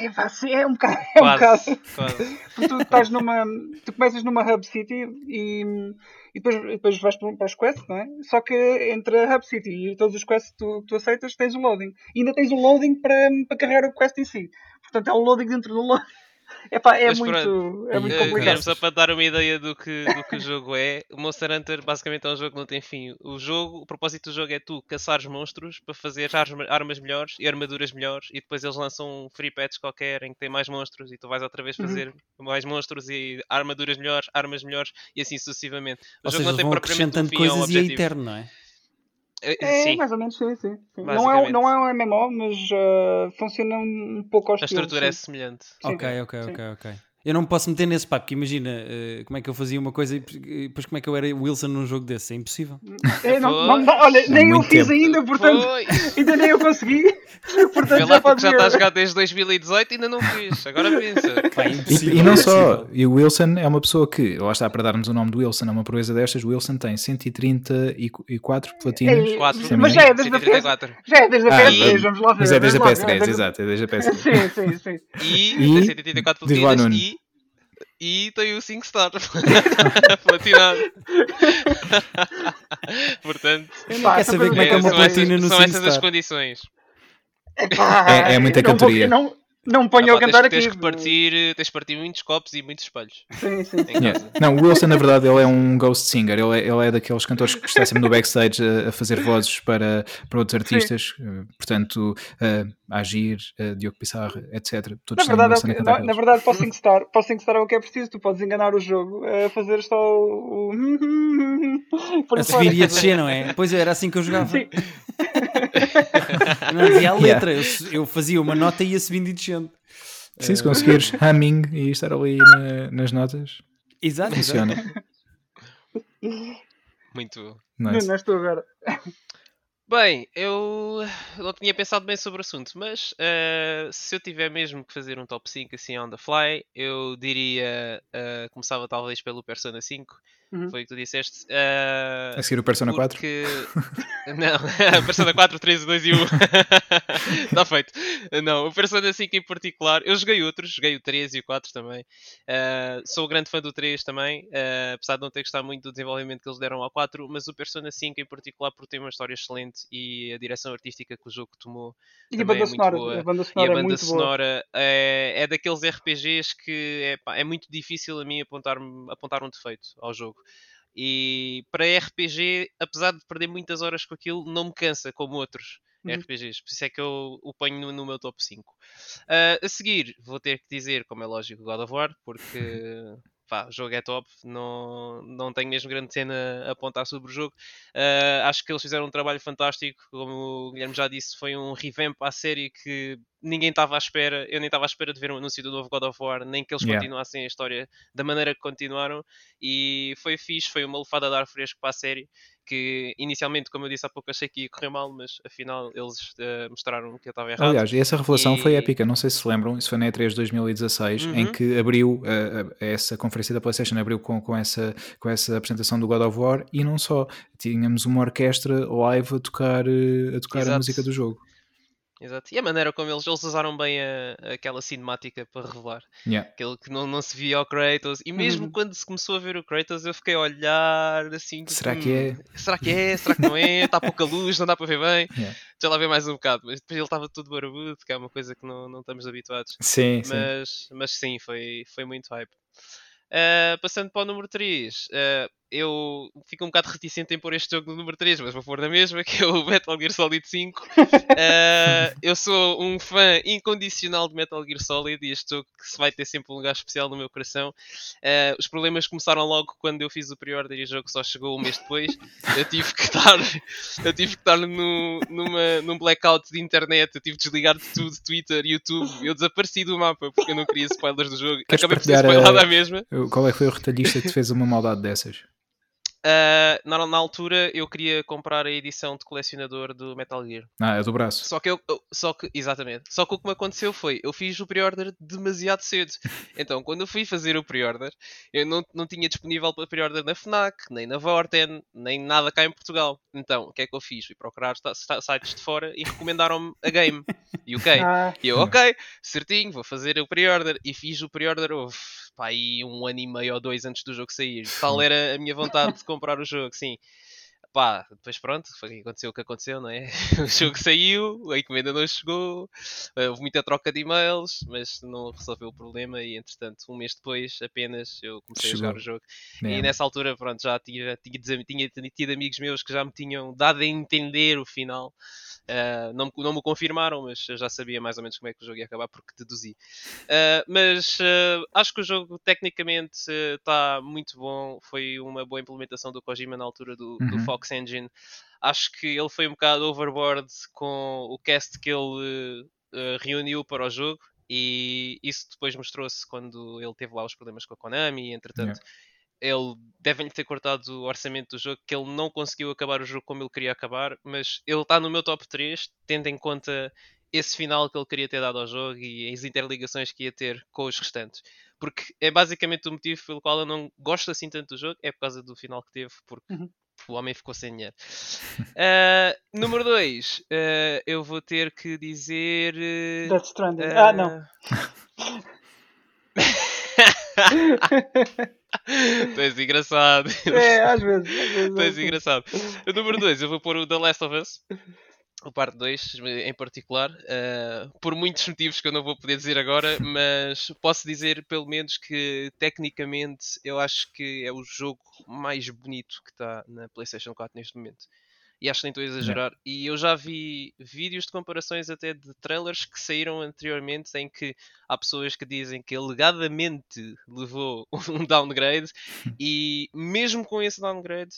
É, é um bocado. É um quase, bocado. Quase. Tu estás numa. Tu começas numa Hub City e, e depois, depois vais para os quests, não é? Só que entre a Hub City e todos os quests que tu, tu aceitas, tens o loading. E ainda tens o loading para, para carregar o quest em si. Portanto, é o loading dentro do loading. Epá, é, muito, é muito eh, complicado. Só para dar uma ideia do que, do que o jogo é, o Monster Hunter basicamente é um jogo que não tem fim. O jogo, o propósito do jogo é tu caçares monstros para fazer armas melhores e armaduras melhores e depois eles lançam um free patch qualquer em que tem mais monstros e tu vais outra vez uhum. fazer uhum. mais monstros e armaduras melhores, armas melhores e assim sucessivamente. O Ou jogo seja, não tem vão acrescentando um coisas e é eterno, não é? É, é, sim. mais ou menos, sim, sim. sim. Não, é, não é um MMO, mas uh, funciona um pouco aos A estrutura é semelhante. Sim. Ok, ok, ok, ok. Eu não me posso meter nesse papo, porque imagina uh, como é que eu fazia uma coisa e depois como é que eu era Wilson num jogo desse. É impossível. É, não, não, não, olha, nem eu fiz tempo. ainda, portanto, Foi. ainda nem eu consegui. Portanto, já, já está a jogar desde 2018 e ainda não fiz. Agora pensa. Pá, é e, e, não só, e o Wilson é uma pessoa que, lá está para darmos o nome do Wilson, é uma proeza destas. O Wilson tem 134 platinas. É, mas já é desde a PS3. Já é desde a PS3, ah, vamos lá ver. Mas é desde a PS3, exato, é desde a PS3. Sim, sim, sim. E, e 134 platinas e e tem o 5 star platinado. Portanto, eu não quero saber como é que é uma platina no 5 São essas as condições. é, é muita cantoria. Não, não me ponham a cantar tens, aqui. Tens que, partir, tens que partir muitos copos e muitos espelhos. Sim, sim. Yeah. Não, o Wilson, na verdade, ele é um ghost singer. Ele é, ele é daqueles cantores que está sempre no backstage a, a, fazer vozes para, para outros artistas. Sim. Portanto, uh, Agir, uh, Diogo Pissarra, etc. Todos na verdade, é, na, na, verdade, para o SingStar, para o SingStar é o que é preciso. Tu podes enganar o jogo a uh, fazer só o. a subir e a descer, não é? Pois é, era assim que eu jogava. Sim. não dizia a letra, yeah. eu, eu fazia uma nota e ia subindo e descendo. Sim, se conseguires humming e estar ali na, nas notas, exato, funciona. Exato. Muito. Nice. Não, estou agora. Bem, eu não tinha pensado bem sobre o assunto, mas uh, se eu tiver mesmo que fazer um top 5 assim on the fly, eu diria. Uh, começava talvez pelo Persona 5, uhum. foi o que tu disseste. Uh, a seguir o Persona porque... 4? Não, Persona 4, 3, 2 e 1. Está feito. Não, o Persona 5 em particular, eu joguei outros, joguei o 3 e o 4 também. sou grande fã do 3 também, apesar de não ter gostado muito do desenvolvimento que eles deram ao 4, mas o Persona 5 em particular, porque tem uma história excelente e a direção artística que o jogo tomou e a banda, é sonora, a banda sonora, e a banda é sonora é, é, daqueles RPGs que é, pá, é muito difícil a mim apontar, apontar um defeito ao jogo. E para RPG, apesar de perder muitas horas com aquilo, não me cansa como outros uhum. RPGs. Por isso é que eu o ponho no, no meu top 5. Uh, ah, a seguir, vou ter que dizer, como é lógico, God of War, porque pá, o jogo é top, não, não tenho mesmo grande cena a apontar sobre o jogo. Uh, acho que eles fizeram um trabalho fantástico, como o Guilherme já disse, foi um revamp à série que ninguém estava à espera, eu nem estava à espera de ver um anúncio do novo God of War, nem que eles yeah. continuassem a história da maneira que continuaram, e foi fixe, foi uma lufada de ar fresco para a série, que inicialmente, como eu disse há pouco, achei que ia correr mal, mas afinal eles uh, mostraram que eu estava errado. Aliás, essa revelação e... foi épica, não sei se se lembram, isso foi na E3 2016, uhum. em que abriu uh, essa conferência da PlayStation, abriu com, com, essa, com essa apresentação do God of War e não só, tínhamos uma orquestra live a tocar, a, tocar a música do jogo. Exato. E a maneira como eles, eles usaram bem a, aquela cinemática para revelar. Yeah. Aquele que não, não se via ao Kratos. E mesmo uhum. quando se começou a ver o Kratos, eu fiquei a olhar assim. Será que é? Será que é? Será que não é? Está pouca luz, não dá para ver bem. Yeah. Deixa lá ver mais um bocado. Mas depois ele estava tudo barbudo, que é uma coisa que não, não estamos habituados. Sim, mas, sim. Mas sim, foi, foi muito hype. Uh, passando para o número 3, uh, eu fico um bocado reticente em pôr este jogo no número 3, mas vou pôr na mesma, que é o Metal Gear Solid 5. uh, eu sou um fã incondicional de Metal Gear Solid e este jogo que se vai ter sempre um lugar especial no meu coração. Uh, os problemas começaram logo quando eu fiz o pre-order e o jogo só chegou um mês depois. Eu tive que estar, eu tive que estar no, numa, num blackout de internet, eu tive que desligar de tudo, Twitter, YouTube. Eu desapareci do mapa porque eu não queria spoilers do jogo. Queres Acabei por ser spoilado à mesma. Qual é que foi o retalhista que te fez uma maldade dessas? Uh, na, na, altura eu queria comprar a edição de colecionador do Metal Gear. Ah, é do braço. Só que eu, só que, exatamente. Só que o que me aconteceu foi, eu fiz o pre-order demasiado cedo. Então, quando eu fui fazer o pre-order, eu não, não tinha disponível para pre-order na FNAC, nem na Vorten, nem nada cá em Portugal. Então, o que é que eu fiz? Fui procurar sites de fora e recomendaram-me a game. E ok. Ah. E eu, ok, certinho, vou fazer o pre-order. E fiz o pre-order, pá, aí um ano e meio ou dois antes do jogo sair. Tal era a minha vontade de comprar o jogo, sim. Pá, depois pronto, foi, aconteceu o que aconteceu, não é? O jogo saiu, a encomenda não chegou, houve muita troca de e-mails, mas não resolveu o problema e entretanto, um mês depois apenas eu comecei chegou. a jogar o jogo. É. E nessa altura, pronto, já tinha, tinha, tinha tido amigos meus que já me tinham dado a entender o final. Uh, não, não me confirmaram, mas já sabia mais ou menos como é que o jogo ia acabar porque deduzi. Uh, mas uh, acho que o jogo tecnicamente está muito bom. Foi uma boa implementação do Kojima na altura do, uhum. do, Fox Engine. Acho que ele foi um bocado overboard com o cast que ele reuniu para o jogo. E isso depois mostrou-se quando ele teve lá os problemas com a Konami, entretanto yeah ele devem-lhe ter cortado o orçamento do jogo, que ele não conseguiu acabar o jogo como ele queria acabar, mas ele está no meu top 3, tendo em conta esse final que ele queria ter dado ao jogo e as interligações que ia ter com os restantes. Porque é basicamente o motivo pelo qual eu não gosto assim tanto do jogo, é por causa do final que teve, porque uhum. o homem ficou sem dinheiro. Uh, número 2, uh, ah, eu vou ter que dizer. Uh, Death Stranding. ah, não. tu és engraçado. É, às vezes. Às vezes tu és engraçado. O número 2, eu vou pôr o The Last of Us. O parte 2 em particular, uh, por muitos motivos que eu não vou poder dizer agora, mas posso dizer pelo menos que tecnicamente eu acho que é o jogo mais bonito que está na PlayStation 4 neste momento e acho que nem estou a exagerar. E eu já vi vídeos de comparações até de trailers que saíram anteriormente em que há pessoas que dizem que alegadamente levou um downgrade e mesmo com esse downgrade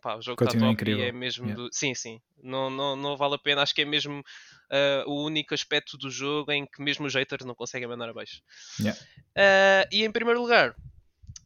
pá, o jogo está top incrível. e é mesmo yeah. do... sim, sim, não, não, não vale a pena, acho que é mesmo uh, o único aspecto do jogo em que mesmo os haters não conseguem mandar abaixo. Yeah. Uh, e em primeiro lugar,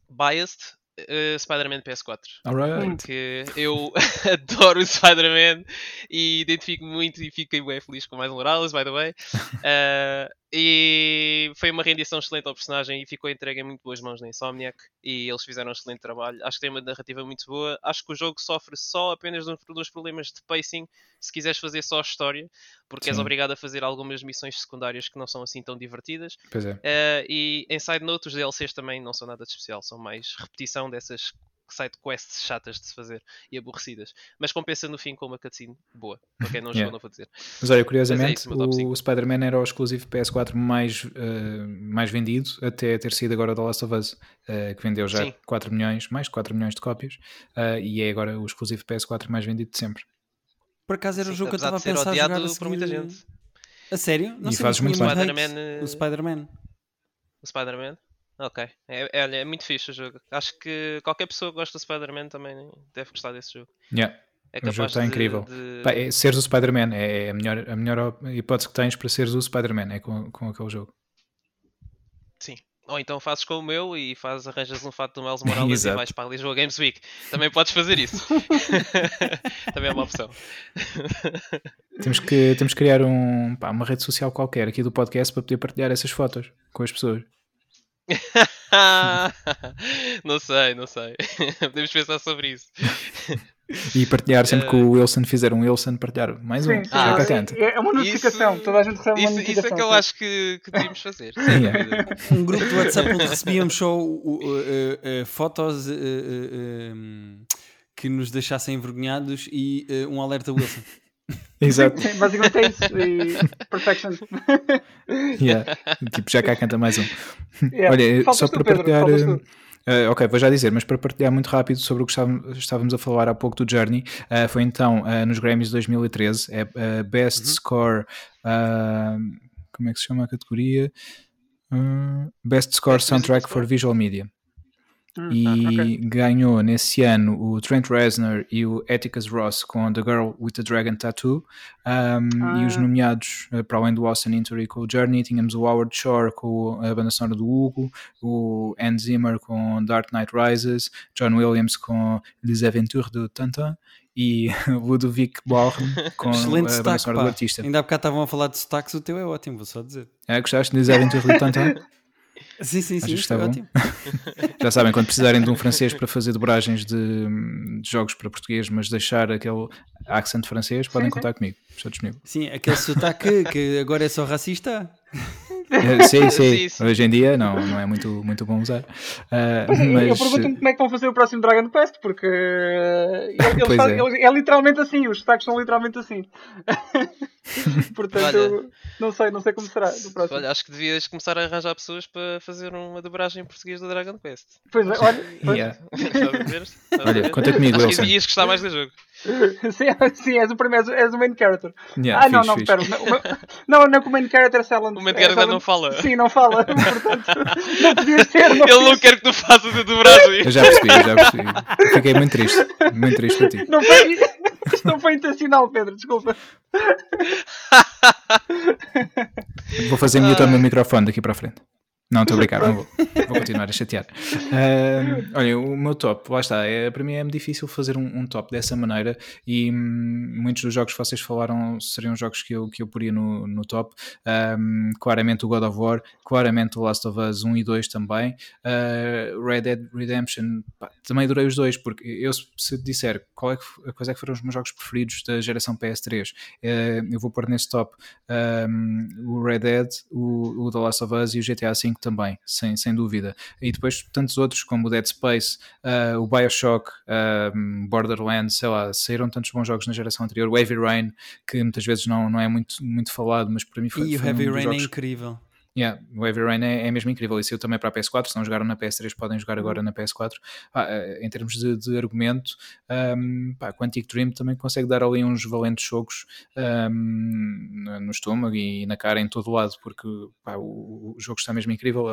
Biased Uh, Spider-Man PS4. Alright. Porque eu adoro o Spider-Man e identifico muito e fiquei bem feliz com mais um Morales, by the way. Uh, e foi uma rendição excelente ao personagem e ficou entregue em muito boas mãos na Insomniac e eles fizeram um excelente trabalho. Acho que tem uma narrativa muito boa. Acho que o jogo sofre só apenas dos problemas de pacing se quiseres fazer só a história, porque Sim. és obrigado a fazer algumas missões secundárias que não são assim tão divertidas. Pois é. Uh, e em side note, os DLCs também não são nada de especial, são mais repetição dessas side quests chatas de se fazer e aborrecidas. Mas compensa no fim com uma cutscene boa. Para quem não jogou, yeah. não vou dizer. Mas olha, curiosamente, Mas é isso, o, o Spider-Man era o exclusivo PS4 mais, uh, mais vendido até ter sido agora da Last of Us, uh, que vendeu já Sim. 4 milhões, mais de 4 milhões de cópias, uh, e é agora o exclusivo PS4 mais vendido de sempre. Por acaso era Sim, o jogo que eu estava a pensar a jogar a por muita gente. A sério? Não e fazes muito bem. O Spider-Man. O Spider-Man? Ok, é, é, é, muito fixe o jogo. Acho que qualquer pessoa que gosta do Spider-Man também deve gostar desse jogo. Yeah. É o jogo está incrível. De... É, seres o Spider-Man é a melhor, a melhor hipótese que tens para seres o Spider-Man, é com, com aquele jogo. Sim. Ou então fazes com o meu e fazes, arranjas um fato do Miles Morales e vais para a Lisboa Games Week. Também podes fazer isso. Também é uma opção. temos, que, temos que criar um, pá, uma rede social qualquer aqui do podcast para poder partilhar essas fotos com as pessoas. não sei, não sei. Podemos pensar sobre isso. E partilhar sempre que o eh, Wilson fizer um Wilson, partilhar mais um. Sim, ah, é uma notificação, isso, toda a gente recebe isso, uma notificação. Isso é que eu acho que, que devíamos fazer. Yeah. um grupo do WhatsApp onde recebíamos só uh, uh, uh, fotos um, que nos deixassem envergonhados e um alerta Wilson. Exato. Sim, basicamente é isso. E perfection. yeah. Tipo, já cá canta mais um. Yeah. Olha, Faltas só para partilhar. Uh, ok, vou já dizer, mas para partilhar muito rápido sobre o que estávamos a falar há pouco do Journey, uh, foi então uh, nos Grammys 2013, é Best uhum. Score, como é que se chama a categoria? Best Score Best Soundtrack for Visual Media. Hum, e ah, okay. ganhou nesse ano o Trent Reznor e o Atticus Ross com The Girl with the Dragon Tattoo. Um, ah. E os ah. nomeados, uh, para além do Austin Injury com o Journey, tínhamos o Howard Shore com a banda sonora do Hugo, o Hans Zimmer com Dark Knight Rises, John Williams com Les Aventures de Tantan e Ludovic Born com Excelente a banda sonora do artista. Ainda há bocado estavam a falar de sotaques, o teu é ótimo, vou só dizer. É, gostaste de Les Aventures de Tantan? Sim, sim, sim. Está ótimo. Já sabem, quando precisarem de um francês para fazer dobragens de, de, jogos para português, mas deixar aquele accent francês, podem contar comigo. Estou disponível. Sim, aquele sotaque que agora é só racista. Sim, sim, sim, Hoje em dia não, não é muito, muito bom usar. Uh, mas... Eu pergunto-me como é que vão fazer o próximo Dragon Quest, porque eles, é. Eles, é literalmente assim, os sotaques são literalmente assim. Portanto, olha, não sei, não sei como será no próximo. Olha, acho que devias começar a arranjar pessoas para fazer uma dobragem em português do Dragon Quest. Pois é, olha. Yeah. olha, conta comigo, acho Wilson. que ias gostar mais do jogo. sim, sim, és o primeiro, és o main character. Yeah, ah, não, não, espera. Não, não, que o main character é Silent. O main character é não fala. Sim, não fala. Portanto, não podias ser. Não Ele não quer que tu faças a dobragem. Eu já percebi, eu já percebi. Fiquei muito triste. Muito triste para ti. Não foi, isto não foi intencional, Pedro, desculpa. Vou fazer mute ao meu microfone daqui para a frente. Não, estou a brincar, não vou, vou continuar a chatear. Uh, olha, o meu top, lá está, é, para mim é difícil fazer um, um top dessa maneira e hum, muitos dos jogos que vocês falaram seriam jogos que eu, que eu poria no, no top. Um, claramente o God of War, claramente o Last of Us 1 e 2 também. Uh, Red Dead Redemption, pá, também adorei os dois, porque eu se disser qual é que, quais é que foram os meus jogos preferidos da geração PS3, uh, ah, eu vou pôr nesse top um, o Red Dead, o, o The Last of Us e o GTA V também, sem, sem dúvida. E depois tantos outros como o Dead Space, uh, o Bioshock, uh, Borderlands, sei lá, saíram tantos bons jogos na geração anterior. O Heavy Rain, que muitas vezes não, não é muito, muito falado, mas para mim foi. E o Heavy um Rain jogos... é incrível. Yeah, o Heavy Rain é, é mesmo incrível. E saiu também para a PS4. Se não jogaram na PS3, podem jogar agora na PS4. Ah, em termos de, de argumento, um, pá, Quantic Dream também consegue dar ali uns valentes jogos um, no estômago e na cara, em todo lado, porque pá, o, o, jogo está mesmo incrível.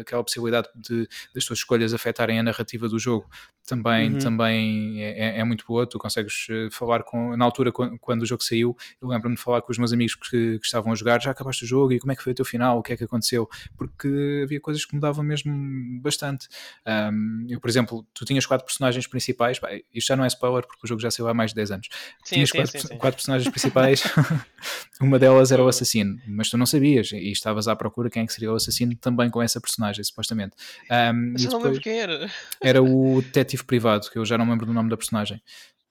aquela possibilidade de, das tuas escolhas afetarem a narrativa do jogo também, uhum. também é, é, muito boa. Tu consegues eh, falar com. Na altura, quando, quando o jogo saiu, eu lembro-me de falar com os meus amigos que, que, estavam a jogar. Já acabaste o jogo e como é que foi o teu final? O que é é que aconteceu, porque havia coisas que mudavam mesmo bastante. Um, eu, por exemplo, tu tinhas quatro personagens principais, pá, isto já não é spoiler porque o jogo já saiu há mais de 10 anos. Sim, tinhas sim, quatro, sim, quatro personagens principais, uma delas era o assassino, mas tu não sabias e estavas à procura quem é que seria o assassino também com essa personagem, supostamente. Um, mas eu não lembro quem era. Era o detetive privado, que eu já não lembro do nome da personagem.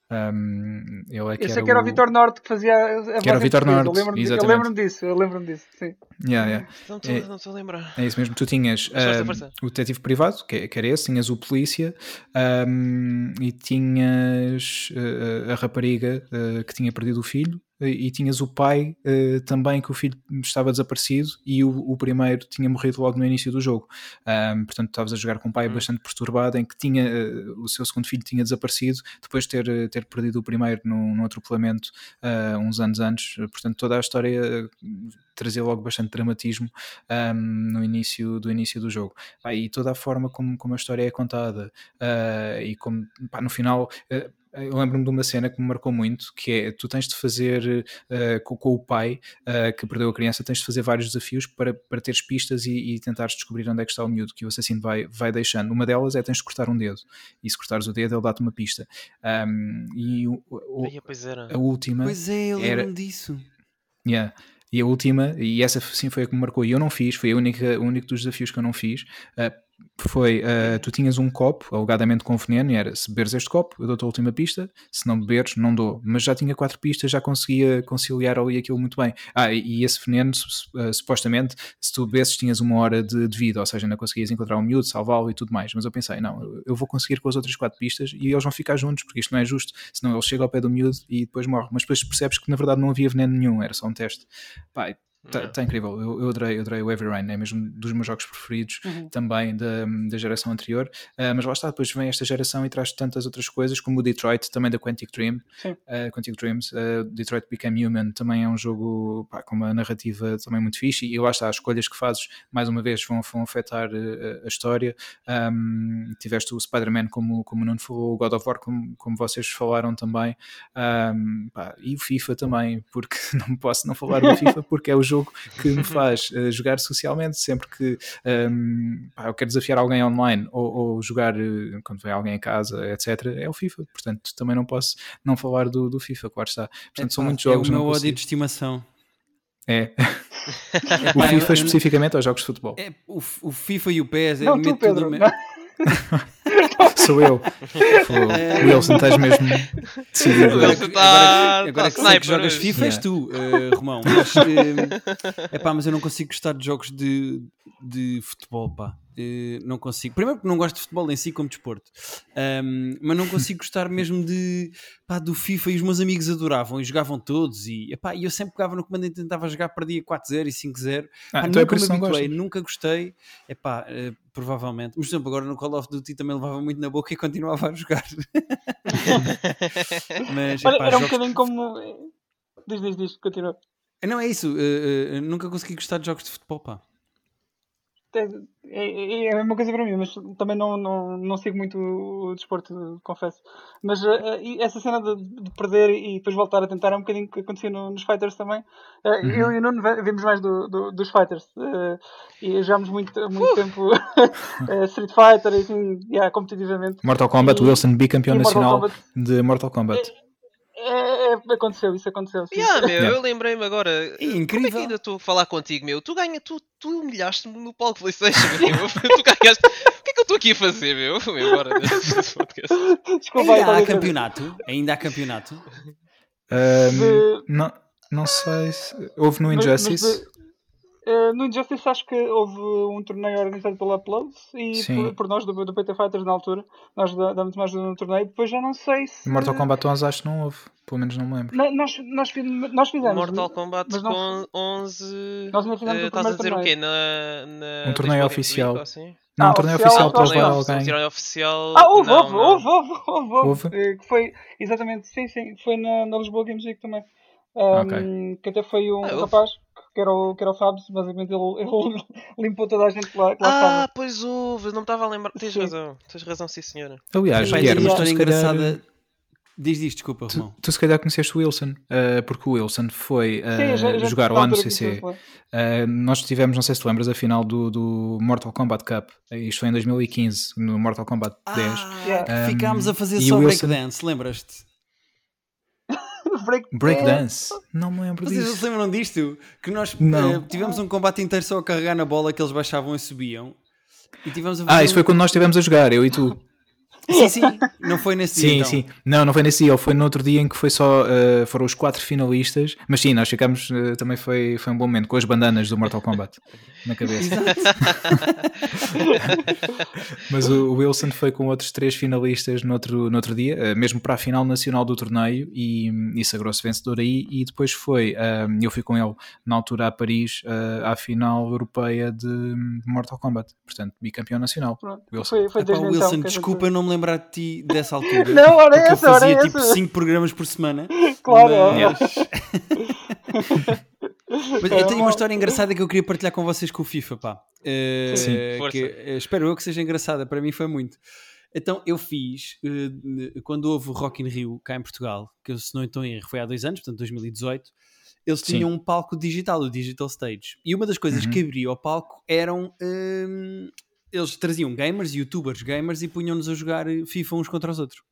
Um, ele é que eu sei era que era o o Vitor Norte que fazia a Que era o Vitor Norte, Eu lembro-me exatamente. eu lembro disso, eu lembro-me disso, sim. Yeah, yeah. Não estou É- a lembrar. É isso mesmo, tu tinhas força. o detetive privado, que, que era esse, tinhas o polícia ahm, e tinhas eh, a rapariga eh, que tinha perdido o filho e, tinhas o pai eh, também que o filho estava desaparecido e o, o primeiro tinha morrido logo no início do jogo. Ahm, portanto, estavas a jogar com um pai Hum. bastante perturbado em que tinha eh, o seu segundo filho tinha desaparecido depois de ter, eh, ter perdido o primeiro num, atropelamento ah, uns anos antes. Portanto, toda a história trazia logo bastante dramatismo um, no início do início do jogo Pá, e toda a forma como, como a história é contada uh, e como pá, no final uh, eu lembro-me de uma cena que me marcou muito que é, tu tens de fazer uh, com, com o pai uh, que perdeu a criança, tens de fazer vários desafios para, para teres pistas e, e tentares descobrir onde é que está o miúdo que o assassino vai, vai deixando. Uma delas é tens de cortar um dedo e se cortares o dedo ele dá-te uma pista. Um, e o, o, Ai, pois era. a última Pois é, eu era- lembro-me disso. Yeah. E a última, e essa sim foi a que me marcou, e eu não fiz, foi a única, o único dos desafios que eu não fiz, uh, foi, uh, tu tinhas um copo, alegadamente com veneno, e era, se beberes este copo, eu dou-te a última pista, se não beberes, não dou. Mas já tinha quatro pistas, já conseguia conciliar ali aquilo muito bem. Ah, e, e esse veneno, uh, supostamente, se tu bebesses, tinhas uma hora de, de vida, ou seja, ainda conseguias encontrar um miúdo, salvá-lo e tudo mais. Mas eu pensei, não, eu- eu vou conseguir com as outras quatro pistas e eles vão ficar juntos, porque isto não é justo, senão ele chega ao pé do miúdo e depois morre. Mas depois percebes que na verdade não havia veneno nenhum, era só um teste. Pá, Está Yeah. tá incrível, eu, eu, adorei, eu adorei o Heavy Rain, é mesmo dos meus jogos preferidos Uhum. também da, da geração anterior. Ah, mas lá está, depois vem esta geração e traz tantas outras coisas, como o Detroit, também da Quantic Dream, ah, Quantic Dreams, ah, Detroit Become Human, também é um jogo pá, com uma narrativa também muito fixe. E lá está, as escolhas que fazes, mais uma vez, vão, vão afetar a história. Um, tiveste o Spider-Man, como, como o Nuno falou, o God of War, como, como vocês falaram também, um, pá, e o FIFA também, porque não posso não falar do FIFA, porque é o jogo que me faz uh, jogar socialmente sempre que um, pá, eu quero desafiar alguém online ou, ou jogar uh, quando vem alguém em casa, etc. É o FIFA, portanto também não posso não falar do, do FIFA, claro está. Portanto, são Epá, muitos jogos. É o meu ódio de estimação. É. o eu- FIFA eu- especificamente aos jogos de futebol. É, o, o FIFA e o PES. Não, eu tu, Pedro. me- Sou eu. Fogo. Wilson, estás mesmo decidido. Agora, agora, agora que sei que jogas. FIFA és Yeah. tu, eh, Romão. Mas, eh, epá, mas eu não consigo gostar de jogos de, de futebol, pá. Eh, não consigo. Primeiro porque não gosto de futebol em si como desporto. Ahm, mas não consigo gostar mesmo de, pá, do FIFA e os meus amigos adoravam e jogavam todos e, epá, e eu sempre pegava no comando e tentava jogar, perdia 4-0 e 5-0. Ah, Pá, então é nunca isso me habituei, nunca gostei. Epá, eh, provavelmente. Mas, por exemplo, agora no Call of Duty também levava muito na boca e continuava a jogar. mas, Olha, epá, era um jogos- bocadinho como. Diz, diz, diz, continua. Não, é isso. eh, eh, nunca consegui gostar de jogos de futebol, pá. É, é, é a mesma coisa para mim, mas também não, não, não sigo muito o desporto, confesso. Mas eh, e essa cena de, de perder e depois voltar a tentar é um bocadinho que acontecia no- nos Fighters também. Eh, Uhum. Eu e o Nuno vimos mais do, do- dos Fighters eh, e jogámos muito, muito tempo eh, Street Fighter e assim, yeah, competitivamente. Mortal Kombat, E- Wilson, bicampeão nacional Kombat. de Mortal Kombat. É, é, aconteceu, isso aconteceu. Sim. Yeah, meu, Yeah. eu lembrei-me agora. É Como é que incrível. ainda estou a falar contigo, meu? Tu ganha, tu, tu humilhaste-me no palco PlayStation, meu. tu ganhaste. O que é que eu estou aqui a fazer, meu? Podcast. Desculpa Ainda há campeonato? Ainda há campeonato? Ahm, De- não, não sei se. Houve no Mas- mas Injustice. de- eh, no Injustice acho que houve um torneio organizado pela Upload e por, por nós do, do PT Fighters na altura. Nós dá- damos mais no torneio. Depois já não sei se. Mortal Kombat 11 acho que não houve. Pelo menos não me lembro. Na- nós, nós, nós fizemos. Mortal Kombat mas não- com 11. Nós ainda fizemos o Estás a dizer o torneio. quê? Na, na Um torneio oficial. Assim? Não, Ah, um torneio oficial, oficial para levar Um alguém. torneio oficial. Ah, houve, não, houve, não. houve, houve, houve, houve, Houve? eh, Que foi, exatamente, sim, sim. Foi na, na Lisboa Games Week também. Um, Que até foi um Ah, houve. rapaz que era o, que era o Fabs, basicamente ele, ele limpou toda a gente que lá, que lá Ah, estava. pois houve, não me estava a lembrar. Tens Sim. razão, tens razão, sim senhora. Aliás, Pá, Guilherme, mas história engraçada. Diz diz, desculpa, tu, tu, se calhar conheceste o Wilson, uh, porque o Wilson foi uh, Sim, já, já jogar lá no CC. Uh, nós tivemos, não sei se te lembras, a final do, do Mortal Kombat Cup. Isto foi em 2015, no Mortal Kombat 10. Ah, yeah. um, ficámos a fazer só Wilson... breakdance, lembras-te? Breakdance? Break não me lembro Vocês disso. Vocês se lembram disto? Que nós uh, tivemos um combate inteiro só a carregar na bola que eles baixavam e subiam. E tivemos ah, isso um... foi quando nós estivemos a jogar, eu e tu. Sim, sim, não foi nesse sim, dia. Sim, então. sim. Não, não foi nesse dia, foi no outro dia em que foi só, uh, foram os quatro finalistas, mas sim, nós ficamos, uh, também foi, foi um bom momento, com as bandanas do Mortal Kombat na cabeça. mas o Wilson foi com outros três finalistas no outro, no outro dia, uh, mesmo para a final nacional do torneio, e, e sagrou-se vencedor aí, e depois foi, eu fui com ele na altura a Paris, à final europeia de Mortal Kombat, portanto, bicampeão nacional. Wilson. Foi, foi Epá, Wilson, então, desculpa não me lembrar de ti dessa altura. Não, era essa, eu fazia tipo 5 programas por semana. Claro. Mas... mas eu tenho uma história engraçada que eu queria partilhar com vocês com o FIFA, pá. Uh, Sim, que, uh, espero eu que seja engraçada, para mim foi muito. Então eu fiz, uh, quando houve o Rock in Rio cá em Portugal, que se não estou em erro foi há dois anos, portanto 2018, eles tinham Sim. um palco digital, o Digital Stage. E uma das coisas uhum. que abria o palco eram hum, eles traziam gamers, youtubers gamers e punham-nos a jogar FIFA uns contra os outros.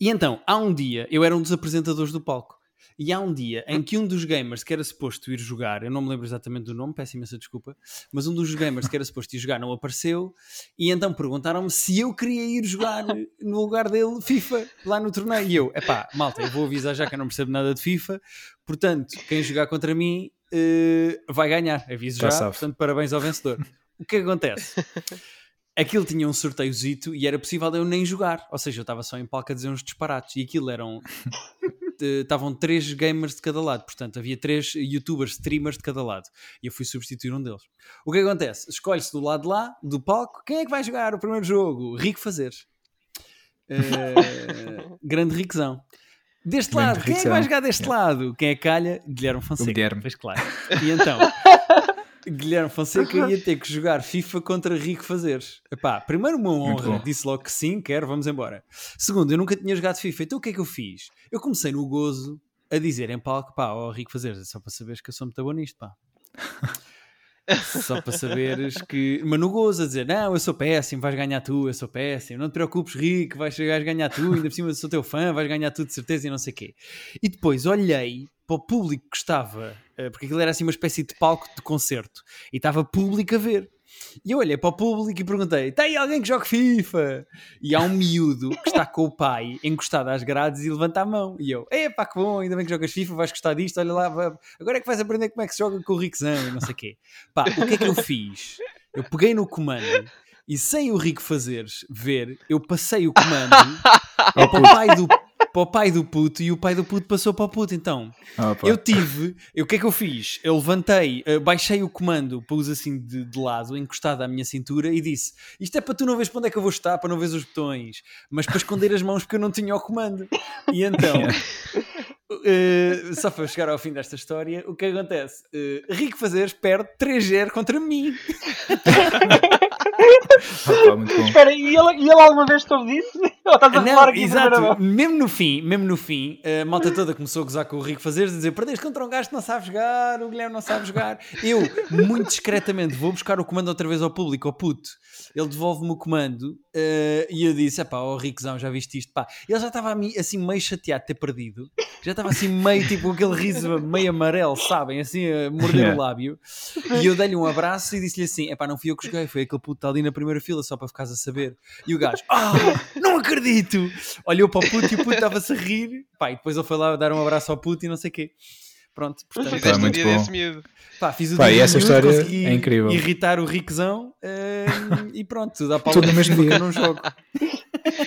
e então, há um dia, eu era um dos apresentadores do palco. E há um dia em que um dos gamers que era suposto ir jogar, eu não me lembro exatamente do nome, peço imensa desculpa, mas um dos gamers que era suposto ir jogar não apareceu, e então perguntaram-me se eu queria ir jogar no lugar dele FIFA, lá no torneio. E eu, epá, malta, eu vou avisar já que eu não percebo nada de FIFA, portanto, quem jogar contra mim uh, vai ganhar, aviso já, já portanto, parabéns ao vencedor. O que acontece? Aquilo tinha um sorteiozito e era possível eu nem jogar. Ou seja, eu estava só em palco a dizer uns disparates. E aquilo eram. Estavam três gamers de cada lado, portanto havia três youtubers, streamers de cada lado. E eu fui substituir um deles. O que acontece? Escolhe-se do lado de lá, do palco, quem é que vai jogar o primeiro jogo? Rico Fazeres. Uh, grande riquezão. Deste grande lado, quem é que vai jogar deste lado? Quem é que calha? Guilherme Fonseca. O Guilherme. Pois claro. E então, Guilherme Fonseca ia ter que jogar FIFA contra Rico Fazeres. Epá, primeiro uma honra, disse logo que sim, quero, vamos embora. Segundo, eu nunca tinha jogado FIFA, então o que é que eu fiz? Eu comecei no gozo a dizer em palco, pá, ó oh, Rico Fazeres, é só para saberes que eu sou muito bom nisto, pá. Só para saberes que. Mas no gozo a dizer: Não, eu sou péssimo, vais ganhar tu, eu sou péssimo. Não te preocupes, Rico, vais, vais ganhar tu, ainda por cima sou teu fã, vais ganhar tu de certeza e não sei o quê. E depois olhei para o público que estava, eh, porque aquilo era assim uma espécie de palco de concerto, e estava público a ver. E eu olhei para o público e perguntei: tem alguém que joga FIFA? E há um miúdo que está com o pai encostado às grades e levanta a mão. E eu: epá, que bom, ainda bem que jogas FIFA, vais gostar disto, olha lá, agora é que vais aprender como é que se joga com o Rickzão e não sei o quê. Pá, o que é que eu fiz? Eu peguei no comando e sem o Rico fazeres ver, eu passei o comando ao pai do para o pai do puto e o pai do puto passou para o puto. Então, eu tive, eu, o que é que eu fiz? Eu levantei, uh, baixei o comando, pus assim de, de, lado, encostado à minha cintura e disse: Isto é para tu não veres para onde é que eu vou estar, para não veres os botões, mas para esconder as mãos porque eu não tinha o comando. E então. Uh, só para chegar ao fim desta história, o que acontece? Uh, Rico Fazeres perde 3-0 contra mim. Espera, e ele, e ele alguma vez soube disso? Ou estás a não, exato, mesmo no fim, mesmo no fim, a malta toda começou a gozar com o Rico Fazeres, a dizer: perdeste contra um gajo que não sabe jogar, o Guilherme não sabe jogar. Eu, muito discretamente, vou buscar o comando outra vez ao público, ao puto. Ele devolve-me o comando uh, e eu disse: pá, ó oh, Ricozão, já viste isto? Pá, ele já estava assim meio chateado de ter perdido, já estava assim meio tipo aquele riso meio amarelo, sabem? Assim a morder yeah. o lábio. E eu dei-lhe um abraço e disse-lhe assim: é pá, não fui eu que joguei, foi aquele puto ali na primeira fila, só para ficares a saber. E o gajo: ah, não acredito! Olhou para o puto e o puto estava-se a rir, pá, e depois ele foi lá dar um abraço ao puto e não sei o quê. Pronto, portanto, Fizeste um dia bom. desse medo. Pá, fiz o Pá, e essa história é incrível. irritar o Riquezão uh, e pronto, dá para Tudo no mesmo dia. num jogo.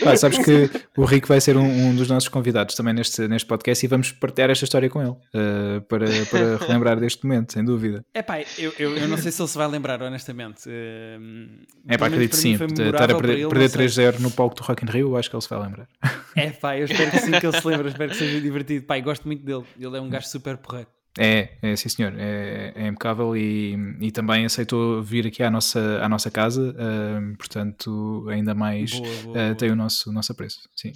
Pá, sabes que o Rico vai ser um, um, dos nossos convidados também neste, neste podcast e vamos partilhar esta história com ele uh, para, para relembrar deste momento, sem dúvida. É pá, eu, eu, eu, não sei se ele se vai lembrar, honestamente. Uh, é pá, acredito sim. Estar a perder, perder 3-0 no palco do Rock in Rio, acho que ele se vai lembrar. É pá, eu espero que sim que ele se lembre, espero que seja divertido. Pá, gosto muito dele, ele é um gajo super porreiro. É, é sim senhor, é, é impecável e, e também aceitou vir aqui à nossa, à nossa casa, uh, portanto ainda mais boa, boa, uh, tem o nosso, o nosso apreço, sim.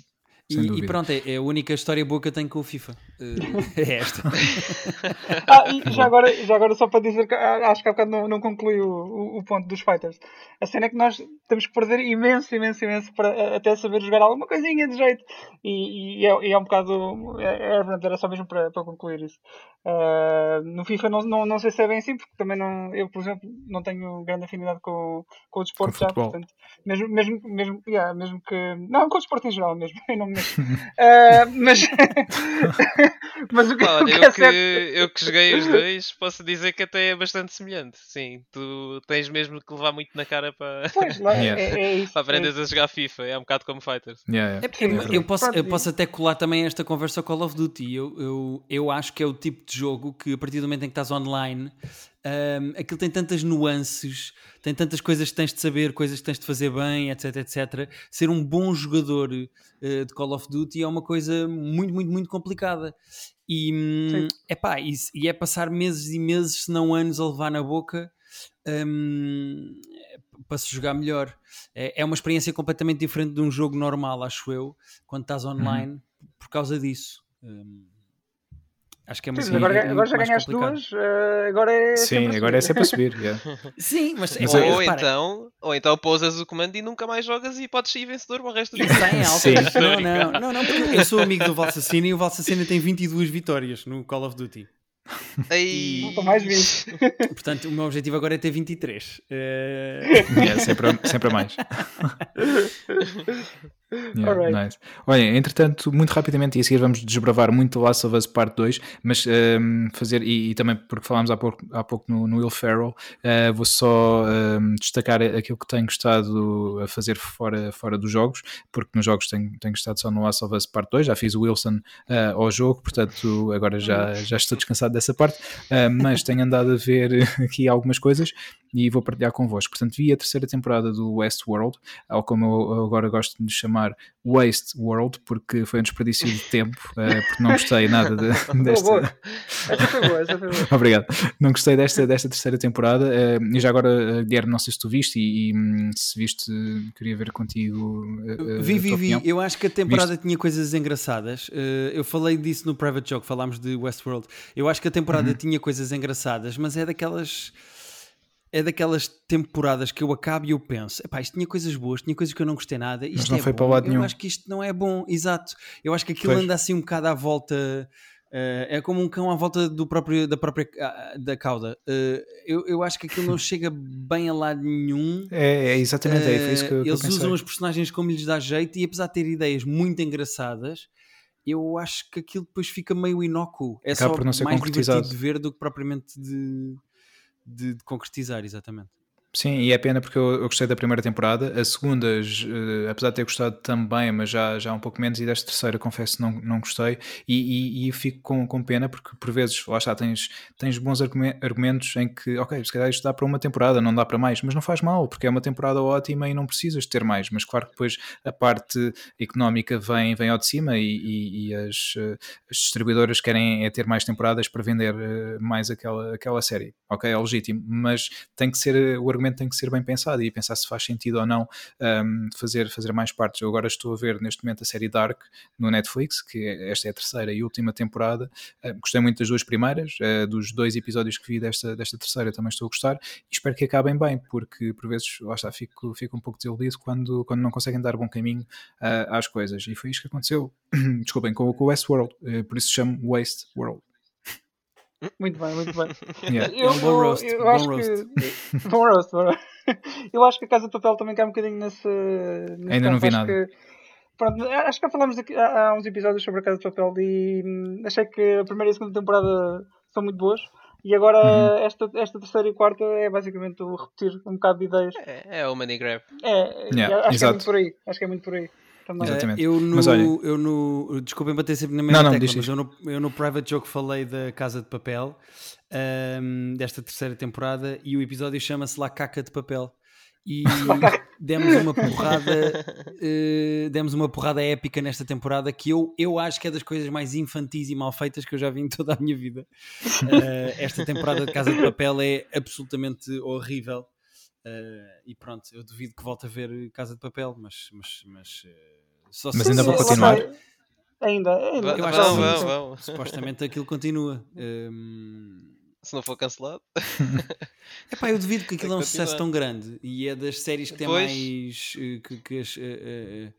E, e, pronto, é, é, a única história boa que eu tenho com o FIFA. Uh, é esta. ah, e já agora, já agora, só para dizer que ah, acho que há bocado não, não concluí o, o, o, ponto dos fighters. A cena é que nós temos que perder imenso, imenso, imenso para até saber jogar alguma coisinha de jeito. E, e, é, e é, um bocado. É, é, era só mesmo para, para concluir isso. Uh, no FIFA não, não, não sei se é bem assim, porque também não. Eu, por exemplo, não tenho grande afinidade com, com o desporto com já, portanto. Mesmo, mesmo, mesmo, yeah, mesmo que. Não, com o desporto em geral mesmo. Eu não uh, mas, mas o que, Olha, o que, é eu, que eu que joguei os dois, posso dizer que até é bastante semelhante. Sim, tu tens mesmo que levar muito na cara para, pois, lá, yeah. é, é isso, para aprenderes é a jogar FIFA. É um bocado como Fighters. Yeah, yeah. É, eu, posso, eu posso até colar também esta conversa Call of Duty. Eu, eu, eu acho que é o tipo de jogo que a partir do momento em que estás online um, aquilo tem tantas nuances, tem tantas coisas que tens de saber, coisas que tens de fazer bem, etc, etc. Ser um bom jogador uh, de Call of Duty é uma coisa muito, muito, muito complicada. E, hum, epá, e, e é passar meses e meses, se não anos, a levar na boca um, para se jogar melhor. É, é, uma experiência completamente diferente de um jogo normal, acho eu, quando estás uhum. online, uhum. por causa disso. Um, Acho que é muito agora, agora já ganhaste duas, uh, agora é Sim, agora é sempre a subir. Yeah. Sim, mas, mas ou, então, ou então pousas o comando e nunca mais jogas e podes ir vencedor para o resto do dia. Está em alta. Sim. Não, não, não, não, porque eu sou amigo do Valsacina e o Valsacina tem 22 vitórias no Call of Duty. Aí... E... mais 20. Portanto, o meu objetivo agora é ter 23. Uh... É, sempre, sempre a mais. Yeah, right. nice. Olha, entretanto, muito rapidamente, e a seguir vamos desbravar muito Last of Us Part 2, mas um, ehm, fazer, e, e, também porque falámos há pouco, há pouco no, no Will Ferrell, uh, vou só um, ehm, destacar aquilo que tenho gostado a fazer fora, fora dos jogos, porque nos jogos tenho, tenho gostado só no Last of Us Part 2, já fiz o Wilson uh, ao jogo, portanto agora já, já estou descansado dessa parte, uh, mas tenho andado a ver aqui algumas coisas e vou partilhar convosco. Portanto, vi a terceira temporada do Westworld, ao como eu agora gosto de chamar Waste World, porque foi um desperdício de tempo, uh, porque não gostei nada de, desta. Boa, Essa foi boa, essa foi boa. Obrigado. Não gostei desta, desta terceira temporada. Uh, e já agora, Guilherme, não sei se tu viste e, e hum, se viste, queria ver contigo. Uh, vi, vi, vi. Eu acho que a temporada viste? tinha coisas engraçadas. eu falei disso no Private Joke, falámos de Westworld. Eu acho que a temporada uhum. tinha coisas engraçadas, mas é daquelas é daquelas temporadas que eu acabo e eu penso, epá, isto tinha coisas boas, tinha coisas que eu não gostei nada, isto Mas não é foi bom. para o lado eu nenhum. acho que isto não é bom, exato. Eu acho que aquilo pois. anda assim um bocado à volta, uh, é como um cão à volta do próprio, da própria uh, da cauda. Uh, eu, eu acho que aquilo não chega bem a lado nenhum. É, é exatamente, é, foi isso que eu, Eles que eu usam os personagens como lhes dá jeito e apesar de ter ideias muito engraçadas, eu acho que aquilo depois fica meio inócuo. É Acaba só mais divertido de ver do que propriamente de de, de concretizar, exatamente. Sim, e é pena porque eu, eu, gostei da primeira temporada. A segunda, uh, apesar de ter gostado também, mas já, já um pouco menos, e desta terceira, confesso, não, não gostei. E, e, e fico com, com pena porque, por vezes, lá está, tens, tens bons argumentos em que, ok, se calhar isto dá para uma temporada, não dá para mais, mas não faz mal, porque é uma temporada ótima e não precisas ter mais. Mas, claro que depois a parte económica vem, vem ao de cima e, e as, uh, as, distribuidoras querem é ter mais temporadas para vender uh, mais aquela, aquela série. Ok, é legítimo, mas tem que ser o argumento tem que ser bem pensado e pensar se faz sentido ou não um, fazer, fazer mais partes. Eu agora estou a ver neste momento a série Dark no Netflix, que esta é a terceira e última temporada. Uh, gostei muito das duas primeiras, uh, dos dois episódios que vi desta, desta terceira também estou a gostar e espero que acabem bem, porque por vezes, lá está, fico, fico um pouco desiludido quando, quando não conseguem dar bom caminho uh, às coisas. E foi isto que aconteceu, desculpem, com, com o Westworld, por isso chamo Waste World. Muito bem, muito bem. Yeah. Eu, é um bom roast. Eu, eu bom acho roast. Que, bom roast. Eu acho que a Casa de Papel também cai um bocadinho nesse. nesse Ainda não vi nada. Que, pronto, acho que já falámos aqui, há, há, uns episódios sobre a Casa de Papel e hum, achei que a primeira e a segunda temporada são muito boas. E agora uhum. esta, esta terceira e quarta é basicamente o repetir um bocado de ideias. É, é o money grab. É, yeah, acho exato. que é muito por aí. Acho que é muito por aí também. Exatamente. eu no, mas olha... eu no. Desculpem bater sempre na mesma não, não, tecla, mas eu no, eu no Private Joke falei da Casa de Papel um, desta terceira temporada e o episódio chama-se La Caca de Papel. E demos uma porrada uh, demos uma porrada épica nesta temporada que eu, eu acho que é das coisas mais infantis e mal feitas que eu já vi em toda a minha vida. Uh, esta temporada de Casa de Papel é absolutamente horrível. Uh, e pronto, eu duvido que volte a ver Casa de Papel, mas, mas, mas Só Mas ainda vou continuar. Ainda, ainda. Eu acho vamos, vamos, Supostamente aquilo continua. Um... Se não for cancelado. Epá, eu duvido que aquilo é um sucesso tão grande e é das séries que tem pois. mais. Eh, que, que as, uh, uh,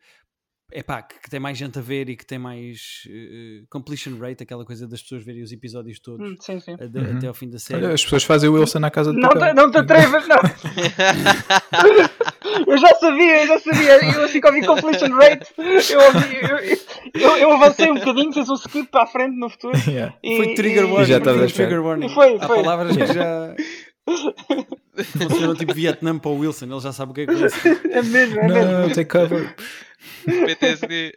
epá, que, que tem mais gente a ver e que tem mais uh, completion rate, aquela coisa das pessoas verem os episódios todos hum, sim, sim. De, uhum. até ao fim da série. Olha, as pessoas fazem o Wilson na casa de não, te, não te atrevas, não. eu já sabia, eu já sabia. Eu assim que ouvi completion rate, eu, ouvi, eu, eu, eu, avancei um bocadinho, fiz um skip para a frente no futuro. Yeah. E, foi trigger warning. já estava trigger warning. Foi, foi. Há palavras que já. Funcionou tipo Vietnam para o Wilson, ele já sabe o que é que é. É mesmo, é mesmo. Não, take cover. PTSD.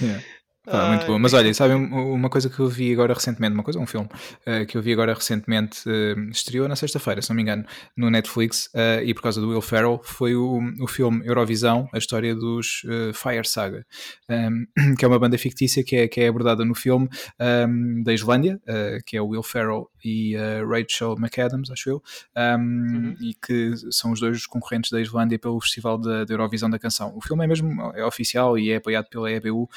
yeah. Pá, muito bom. Mas olha, sabe uma coisa que eu vi agora recentemente, uma coisa, um filme uh, que eu vi agora recentemente, uh, estreou na sexta-feira, se não me engano, no Netflix, uh, e por causa do Will Ferrell, foi o, o filme Eurovisão, a história dos Fire Saga, um, que é uma banda fictícia que é, que é abordada no filme um, da Islândia, que é o Will Ferrell e a Rachel McAdams, acho eu, um, uhum. e que são os dois concorrentes da Islândia pelo Festival da, Eurovisão da Canção. O filme é mesmo é oficial e é apoiado pela EBU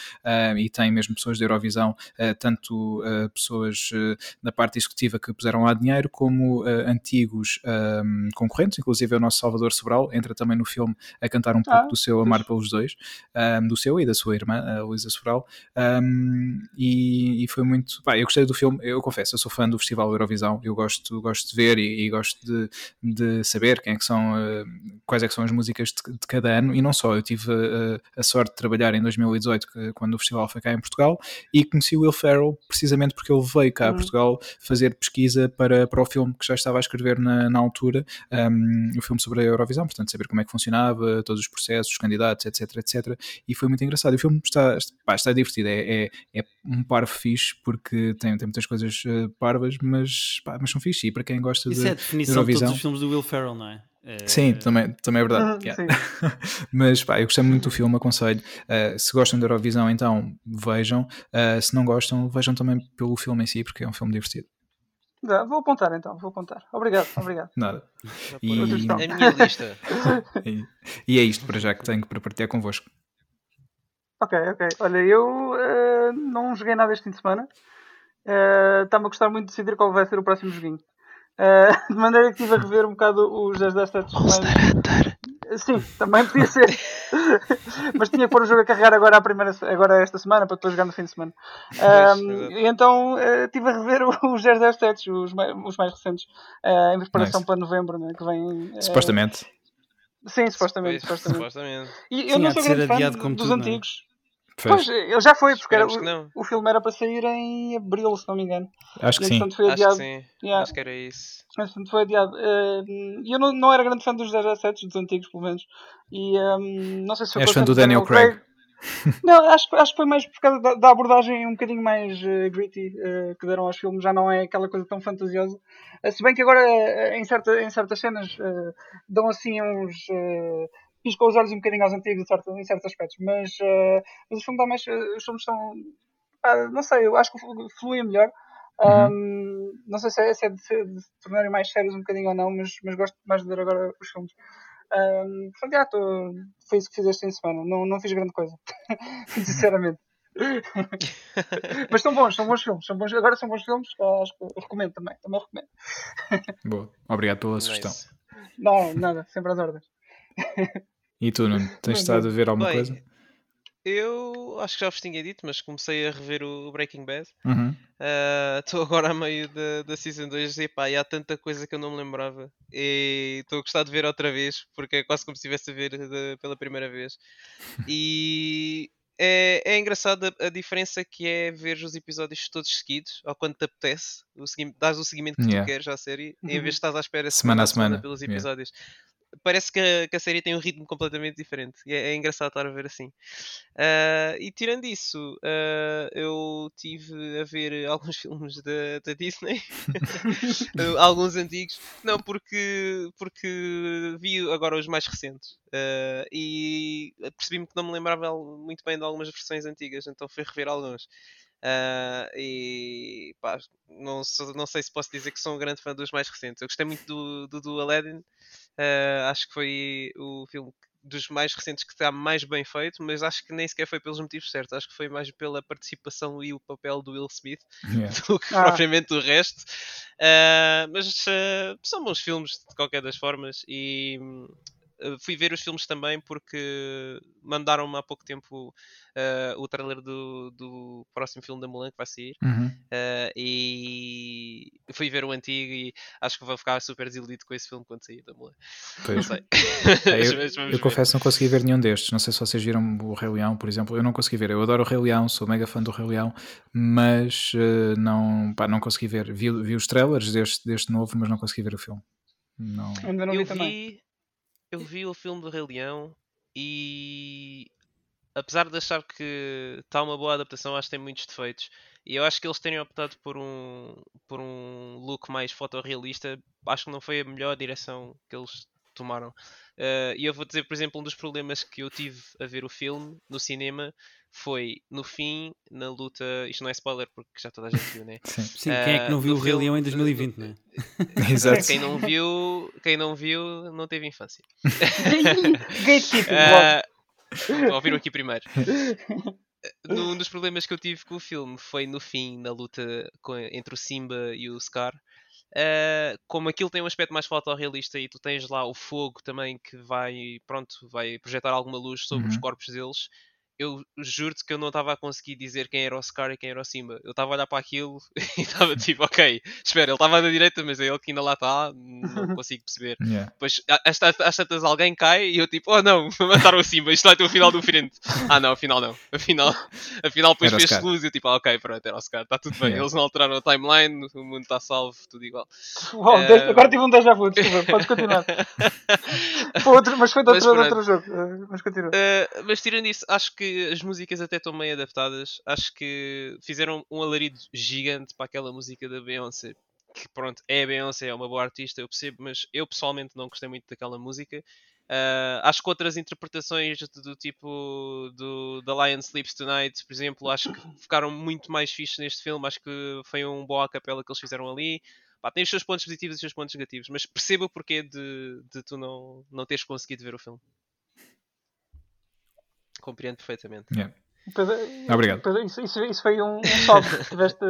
e tem mesmo pessoas da Eurovisão, uh, tanto uh, pessoas uh, na parte executiva que puseram lá dinheiro, como antigos ehm, concorrentes, inclusive o nosso Salvador Sobral entra também no filme a cantar um pouco ah, do seu Amar pelos Dois, um, ehm, do seu e da sua irmã, a Luísa Sobral, um, ehm, e, e, foi muito. Pá, eu gostei do filme, eu confesso, eu sou fã do Festival Eurovisão, eu gosto, gosto de ver e, e gosto de, de, saber quem é que são, quais é que são as músicas de, de cada ano, e não só, eu tive a, a sorte de trabalhar em 2018, que, quando o festival foi cá em Portugal e conheci o Will Ferrell precisamente porque ele veio cá uhum. a Portugal fazer pesquisa para, para o filme que já estava a escrever na, na altura, um, o filme sobre a Eurovisão, portanto, saber como é que funcionava, todos os processos, os candidatos, etc, etc. E foi muito engraçado. O filme está, pá, está divertido, é, é, é um par fixe porque tem, tem muitas coisas uh, parvas, mas, pá, mas são fixe. E para quem gosta Isso de, é a definição de, Eurovisão, de todos os filmes do Will Ferrell, não é? Sim, também, também é verdade. yeah. Mas pá, eu gostei muito do filme, aconselho. Uh, se gostam da Eurovisão, então vejam. Uh, se não gostam, vejam também pelo filme em si, porque é um filme divertido. vou apontar então, vou apontar. Obrigado, obrigado. Nada. E... A minha lista. e, e, é isto para já que tenho para partilhar convosco. Ok, ok. Olha, eu uh, não joguei nada este fim de semana. Está-me a gostar muito de decidir qual vai ser o próximo joguinho. Uh, de maneira que estive a rever um bocado os 10 10 sets Sim, também podia ser. Mas tinha que pôr o jogo a carregar agora, a primeira, agora esta semana, para depois jogar no fim de semana. Um, e então uh, estive a rever os 10 10 sets, os mais, os mais recentes, uh, em preparação nice. para novembro, né, que vem. Supostamente. Sim, supostamente. supostamente. supostamente. E eu Sim, não sou grande fã dos tudo, é? Pois, ele já foi, porque era, o, o, filme era para sair em abril, se não me engano. Acho que e, sim. Foi adiado. Acho que sim. Yeah. Acho que era isso. Portanto, foi adiado. Uh, e eu não, não era grande fã dos 17, dos antigos, pelo menos. E um, não sei se foi És fã do Daniel Craig? Craig. não, acho, acho que foi mais por causa da, da abordagem um bocadinho mais uh, gritty uh, que deram aos filmes. Já não é aquela coisa tão fantasiosa. se bem que agora, em, certa, em certas cenas, dão assim uns piscou os olhos um bocadinho aos antigos em certos, em certos aspectos, mas, uh, mas os filmes dá mais. Eh, os filmes estão. Ah, não sei, eu acho que fluem melhor. Uhum. Um, não sei se é, se é de, de se tornarem mais sérios um bocadinho ou não, mas, mas gosto mais de ver agora os filmes. Um, portanto, já, tô, foi isso que fiz este fim de semana. Não, não fiz grande coisa, sinceramente. mas são bons, são bons filmes. São bons, agora são bons filmes, acho que recomendo também. Também recomendo. Boa, obrigado pela sugestão. Nice. Não, nada, sempre às ordens. E tu, Nuno, tens estado a ver alguma Bem, coisa? Eu acho que já vos tinha dito, mas comecei a rever o Breaking Bad. Estou uhum. uh, agora a meio da, da Season 2 e pá, e há tanta coisa que eu não me lembrava. E estou a gostar de ver outra vez, porque é quase como se estivesse a ver de, pela primeira vez. E é, é engraçado a, a, diferença que é ver os episódios todos seguidos, ou quando te apetece, o dás o seguimento que yeah. tu queres à série, uhum. em vez de estás à espera semana, semana a semana, semana pelos episódios. Yeah parece que a, que a, série tem um ritmo completamente diferente. É, é engraçado estar a ver assim. Uh, e tirando isso, uh, eu tive a ver alguns filmes da, da Disney, alguns antigos. Não, porque, porque vi agora os mais recentes. Uh, e percebi-me que não me lembrava muito bem de algumas versões antigas, então fui rever alguns. Uh, e pá, não, não sei se posso dizer que sou um grande fã dos mais recentes. Eu gostei muito do, do, do Aladdin, Uh, acho que foi o filme dos mais recentes que está mais bem feito, mas acho que nem sequer foi pelos motivos certos. Acho que foi mais pela participação e o papel do Will Smith yeah. do que ah. propriamente o resto. Uh, mas uh, são bons filmes de qualquer das formas e eh, fui ver os filmes também porque mandaram-me há pouco tempo uh, o trailer do, do próximo filme da Mulan que vai sair uhum. uh, e fui ver o antigo e acho que vou ficar super desiludido com esse filme quando sair da Mulan. Pois. Não sei. É, eu, eu confesso não consegui ver nenhum destes. Não sei se vocês viram o Rei Leão, por exemplo. Eu não consegui ver. Eu adoro o Rei Leão, sou mega fã do Rei Leão, mas uh, não, pá, não consegui ver. Vi, vi os trailers deste, deste novo, mas não consegui ver o filme. Não. Ainda não vi eu também. Eu vi o filme do Rei Leão e apesar de achar que está uma boa adaptação, acho que tem muitos defeitos. E eu acho que eles terem optado por um, por um look mais fotorrealista, acho que não foi a melhor direção que eles tomaram. Uh, e eu vou dizer, por exemplo, um dos problemas que eu tive a ver o filme no cinema foi no fim, na luta. Isto não é spoiler porque já toda a gente viu, né? Sim, Sim quem é que não viu o Rei Leão em 2020, né? Exato. Quem não viu, quem não viu, não teve infância. uh, ouviram aqui primeiro. Um dos problemas que eu tive com o filme foi no fim, na luta com, entre o Simba e o Scar. Uh, como aquilo tem um aspecto mais fotorrealista e tu tens lá o fogo também que vai, pronto, vai projetar alguma luz sobre uhum. os corpos deles, eu juro-te que eu não estava a conseguir dizer quem era o Scar e quem era o Simba. Eu estava a olhar para aquilo e estava tipo, ok, espera, ele estava na direita, mas é ele que ainda lá está, não consigo perceber. Yeah. Depois, às, tantas alguém cai e eu tipo, oh não, mataram o Simba, isto vai ter o final do frente. ah não, afinal não. Afinal, afinal depois fez luz e eu tipo, ah, ok, pronto, era o Scar, está tudo bem. Yeah. Eles não alteraram a timeline, o mundo está salvo, tudo igual. Uau, uh... agora tive um déjà vu, desculpa, podes continuar. foi outro, mas foi de outro, outro jogo, uh, mas continua. Uh, mas tirando isso, acho que as músicas até estão meio adaptadas. Acho que fizeram um alarido gigante para aquela música da Beyoncé. Que pronto, é a Beyoncé, é uma boa artista, eu percebo, mas eu pessoalmente não gostei muito daquela música. Uh, acho que outras interpretações do, do tipo do The Lion Sleeps Tonight, por exemplo, acho que ficaram muito mais fixes neste filme. Acho que foi um boa capela que eles fizeram ali. Pá, tem os seus pontos positivos e os seus pontos negativos, mas perceba o porquê de, de tu não, não teres conseguido ver o filme compreendo perfeitamente. Yeah. Pedro, Obrigado. Pedro, isso, isso, isso, foi um, um. Tiveste,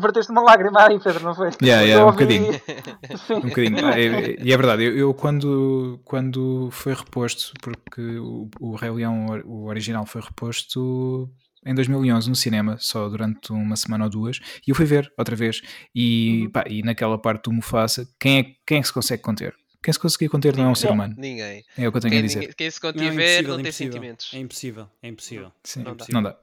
verteste uma lágrima aí, Pedro, não foi? Yeah, yeah, um bocadinho. um bocadinho. Ah, e é, é, verdade, eu, eu, quando, quando foi reposto, porque o, o Rei Leão, o original, foi reposto em 2011 no cinema, só durante uma semana ou duas, e eu fui ver outra vez. E, uhum. pá, e naquela parte do Mufasa, quem é, quem é que se consegue conter? Quem se conseguir conter não é um ser humano. Ninguém. É o que eu tenho quem, a dizer. quem se contiver não, é não tem sentimentos. É impossível, é impossível. Sim, não, dá. não dá.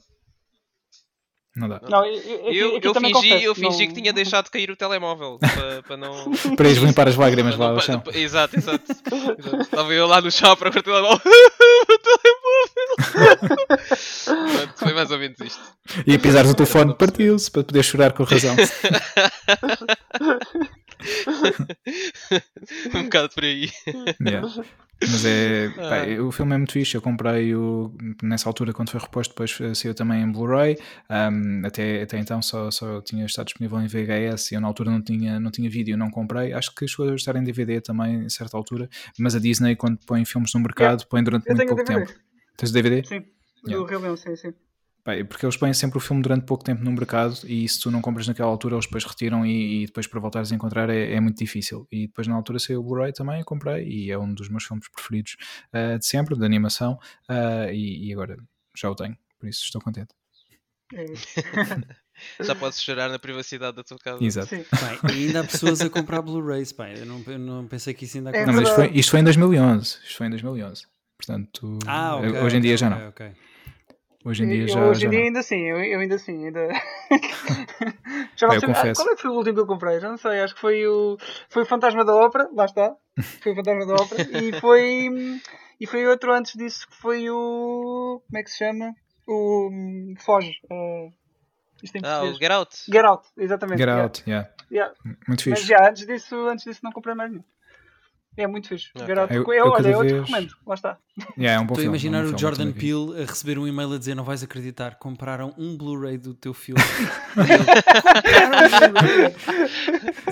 Não dá. Não, eu, eu, eu, fingi, confesso, eu fingi não... que tinha deixado de cair o telemóvel para, para não. para eles limpar as lágrimas lá no chão. Exato, exato. Estava eu lá no chão para ver o telemóvel. o telemóvel! foi mais ou menos isto. E a pisares o telefone, partiu-se para poder chorar com razão. um bocado por aí. Yeah. Mas é. Pá, ah. o filme é muito fixe. Eu comprei o, nessa altura, quando foi reposto, depois saiu também em Blu-ray. Um, até, até então só, só tinha estado disponível em VHS e eu na altura não tinha, não tinha vídeo, não comprei. Acho que chegou a estar em DVD também, em certa altura. Mas a Disney, quando põe filmes no mercado, yeah. põe durante eu muito pouco DVD. tempo. Tens DVD? Sim, yeah. do Rei Leão, sim, sim. Porque eles põem sempre o filme durante pouco tempo no mercado e se tu não compras naquela altura eles depois retiram e, e depois para voltares a encontrar é, é, muito difícil. E depois na altura saiu o Blu-ray também, comprei e é um dos meus filmes preferidos uh, de sempre, de animação, uh, e, e, agora já o tenho, por isso estou contente. É já podes chorar na privacidade da tua casa. Exato. Bem, ainda há pessoas a comprar Blu-rays, eu não, eu não pensei que isso ainda é Não, mas isto foi, isto foi em 2011. Isto foi em 2011. Portanto, ah, okay, hoje em dia okay, já não. Okay. Hoje em dia já. Hoje em dia ainda sim, eu, eu ainda sim, ainda. já não sei. Confesso. Qual é que foi o último que eu comprei? Já não sei, acho que foi o. Foi o Fantasma da Ópera, lá está. Foi o Fantasma da Ópera. e foi. E foi outro antes disso que foi o. Como é que se chama? O. Foge. Uh... ah, o Get Out. Get Out, exatamente. Get Out, yeah. yeah. Muito fixe. Mas já, antes disso, antes disso não comprei mais nenhum. É muito fixe. Okay. Eu, eu, eu, olha, eu te recomendo. Lá está. Yeah, é um bom Estou a imaginar é um o Jordan Peele a receber um e-mail a dizer não vais acreditar, compraram um Blu-ray do teu filme.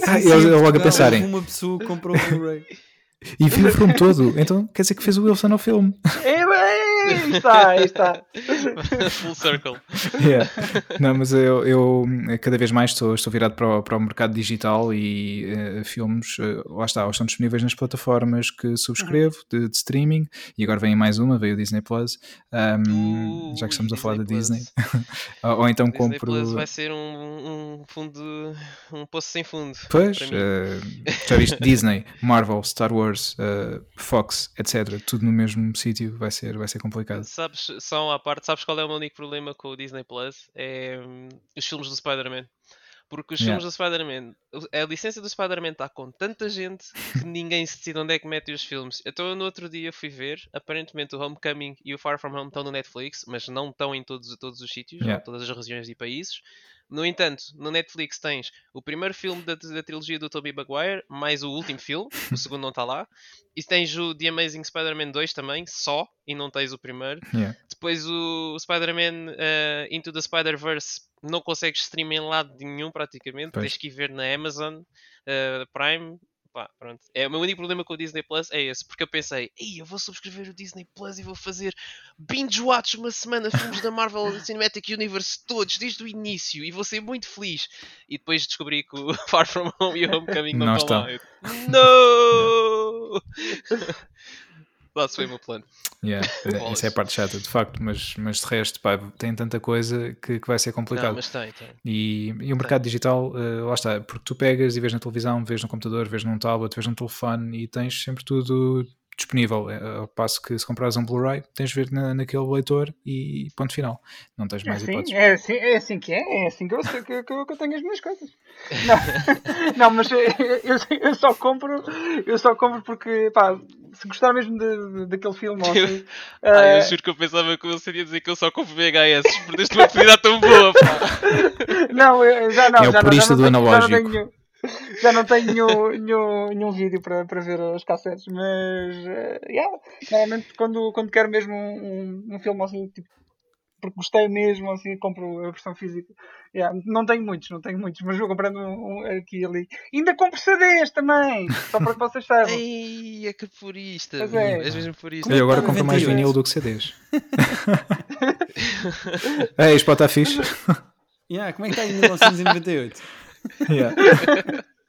ah, eles logo a pensarem. Uma pessoa comprou um Blu-ray. E viu o filme todo. Então quer dizer que fez o Wilson ao filme. É, bem, está, está. Full circle. Yeah. Não, mas eu, eu cada vez mais estou, estou virado para o, para o mercado digital e uh, filmes, uh, lá está, estão disponíveis nas plataformas que subscrevo uhum. de, de, streaming e agora vem mais uma, veio o Disney Plus. Um, uh, já que estamos a falar da Disney. ou, ou, então Disney compro. Plus vai ser um, um fundo, um poço sem fundo. Pois, já viste Disney, Marvel, Star Wars, Fox, etc. Tudo no mesmo sítio vai ser, vai ser complicado. Sabes, são à parte, sabes qual é o meu único problema com o Disney Plus? É hum, os filmes do Spider-Man. Porque os yeah. filmes do Spider-Man, a licença do Spider-Man está com tanta gente que ninguém se decide onde é que mete os filmes. Então, no outro dia fui ver, aparentemente o Homecoming e o Far From Home estão no Netflix, mas não estão em todos, todos os sítios, yeah. em todas as regiões e países. No entanto, no Netflix tens o primeiro filme da, da trilogia do Tobey Maguire, mais o último filme, o segundo não está lá. E tens o The Amazing Spider-Man 2 também, só, e não tens o primeiro. Yeah. Depois o Spider-Man uh, Into the Spider-Verse não consegues streamar em lado nenhum praticamente, pois. tens que ir ver na Amazon uh, Prime pá, pronto. É, o meu único problema com o Disney Plus é esse, porque eu pensei, ei, eu vou subscrever o Disney Plus e vou fazer binge watch uma semana filmes da Marvel Cinematic Universe todos, desde o início, e vou ser muito feliz. E depois descobri que o Far From Home e o Homecoming não, não estão lá. Não! se foi o meu plano. Yeah, essa é a parte chata, de facto, mas, mas de resto, pá, tem tanta coisa que, que vai ser complicado. Não, mas tem, tem. E, e o mercado tem. digital, uh, lá está, porque tu pegas e vês na televisão, vês no computador, vês num tablet, vês no telefone e tens sempre tudo disponível. Eh, ao passo que se comprares um Blu-ray, tens de ver na, naquele leitor e ponto final. Não tens mais é assim, hipóteses. É assim, é assim que é, é assim que eu, que, que, que eu tenho as minhas coisas. Não, não mas eu, eu, só compro, eu só compro porque, pá, se gostar mesmo de, daquele filme, ou assim, ah, uh... eu juro que eu pensava que eu seria dizer que eu só compro VHS, porque deste uma oportunidade tão boa, pá. Não, já não, é já o purista do analógico. Já não tenho, já não tenho nenhum, nenhum, nenhum vídeo para, para ver as cassetes, mas uh, yeah, normalmente quando, quando quero mesmo um, um, um filme assim, tipo, porque gostei mesmo, assim, compro a versão física. Yeah, não tenho muitos, não tenho muitos, mas vou comprando um, um aqui e ali. ainda compro CDs também, só para que vocês saibam. Ei, é que purista, é. és mesmo purista. Eu agora compro mais vinil do que CDs. Ei, isto pode estar fixe. Yeah, como é que está em 1998? Yeah.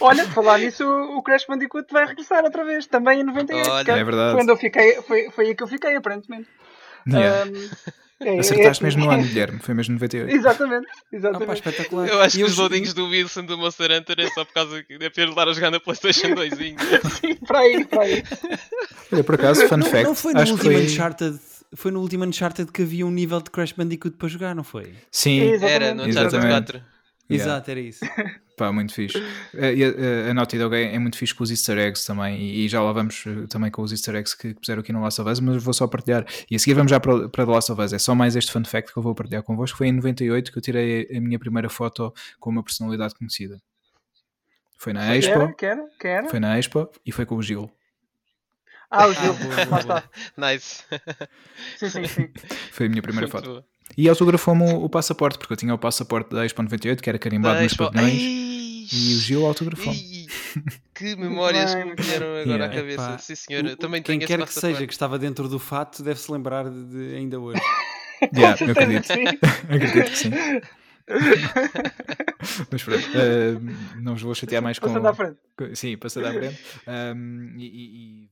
Olha, falar nisso, o Crash Bandicoot vai regressar outra vez, também em 98. Olha, é verdade. Foi, onde eu fiquei, foi, foi aí que eu fiquei, aparentemente. Yeah. Um, é, Acertaste é, mesmo no ano, Guilherme, foi mesmo 98. Exatamente, exatamente. Ah, espetacular. Eu acho e que os loadings do Wilson do Monster Hunter é só por causa que deve ter estar a jogar na PlayStation 2. Sim, para aí, para aí. Olha, por acaso, fun não, fact. Não foi no último foi... Uncharted foi no último Uncharted que havia um nível de Crash Bandicoot para jogar, não foi? Sim, era no Uncharted 4. Yeah. Exato, era isso. Pá, muito fixe. Eh, e a, a Naughty Dog é, é, muito fixe com os easter eggs também, e, e, já lá vamos eh, também com os easter eggs que, que puseram aqui no Last of Us, mas vou só partilhar. E a seguir vamos já para, para The Last of Us. É só mais este fun fact que eu vou partilhar convosco. Foi em 98 que eu tirei a minha primeira foto com uma personalidade conhecida. Foi na Expo. Quero, quero. Foi na Expo e foi com o Gil. Ah, o Gil, lá está. Nice. Sim, sim, sim. Foi a minha primeira foto. E autografou-me o, o, passaporte, porque eu tinha o passaporte da Expo 98, que era carimbado da nos pavilhões. E o Gil autografou. Que memórias que me vieram agora yeah, à cabeça. Epá. Sim, senhor. Eu também Quem quer que seja que estava dentro do fato deve-se lembrar de, de, ainda hoje. yeah, eu acredito. acredito que sim. Mas pronto, uh, não vos vou chatear mais com. Passando à frente. Sim, passando à frente. Um, e, e, e...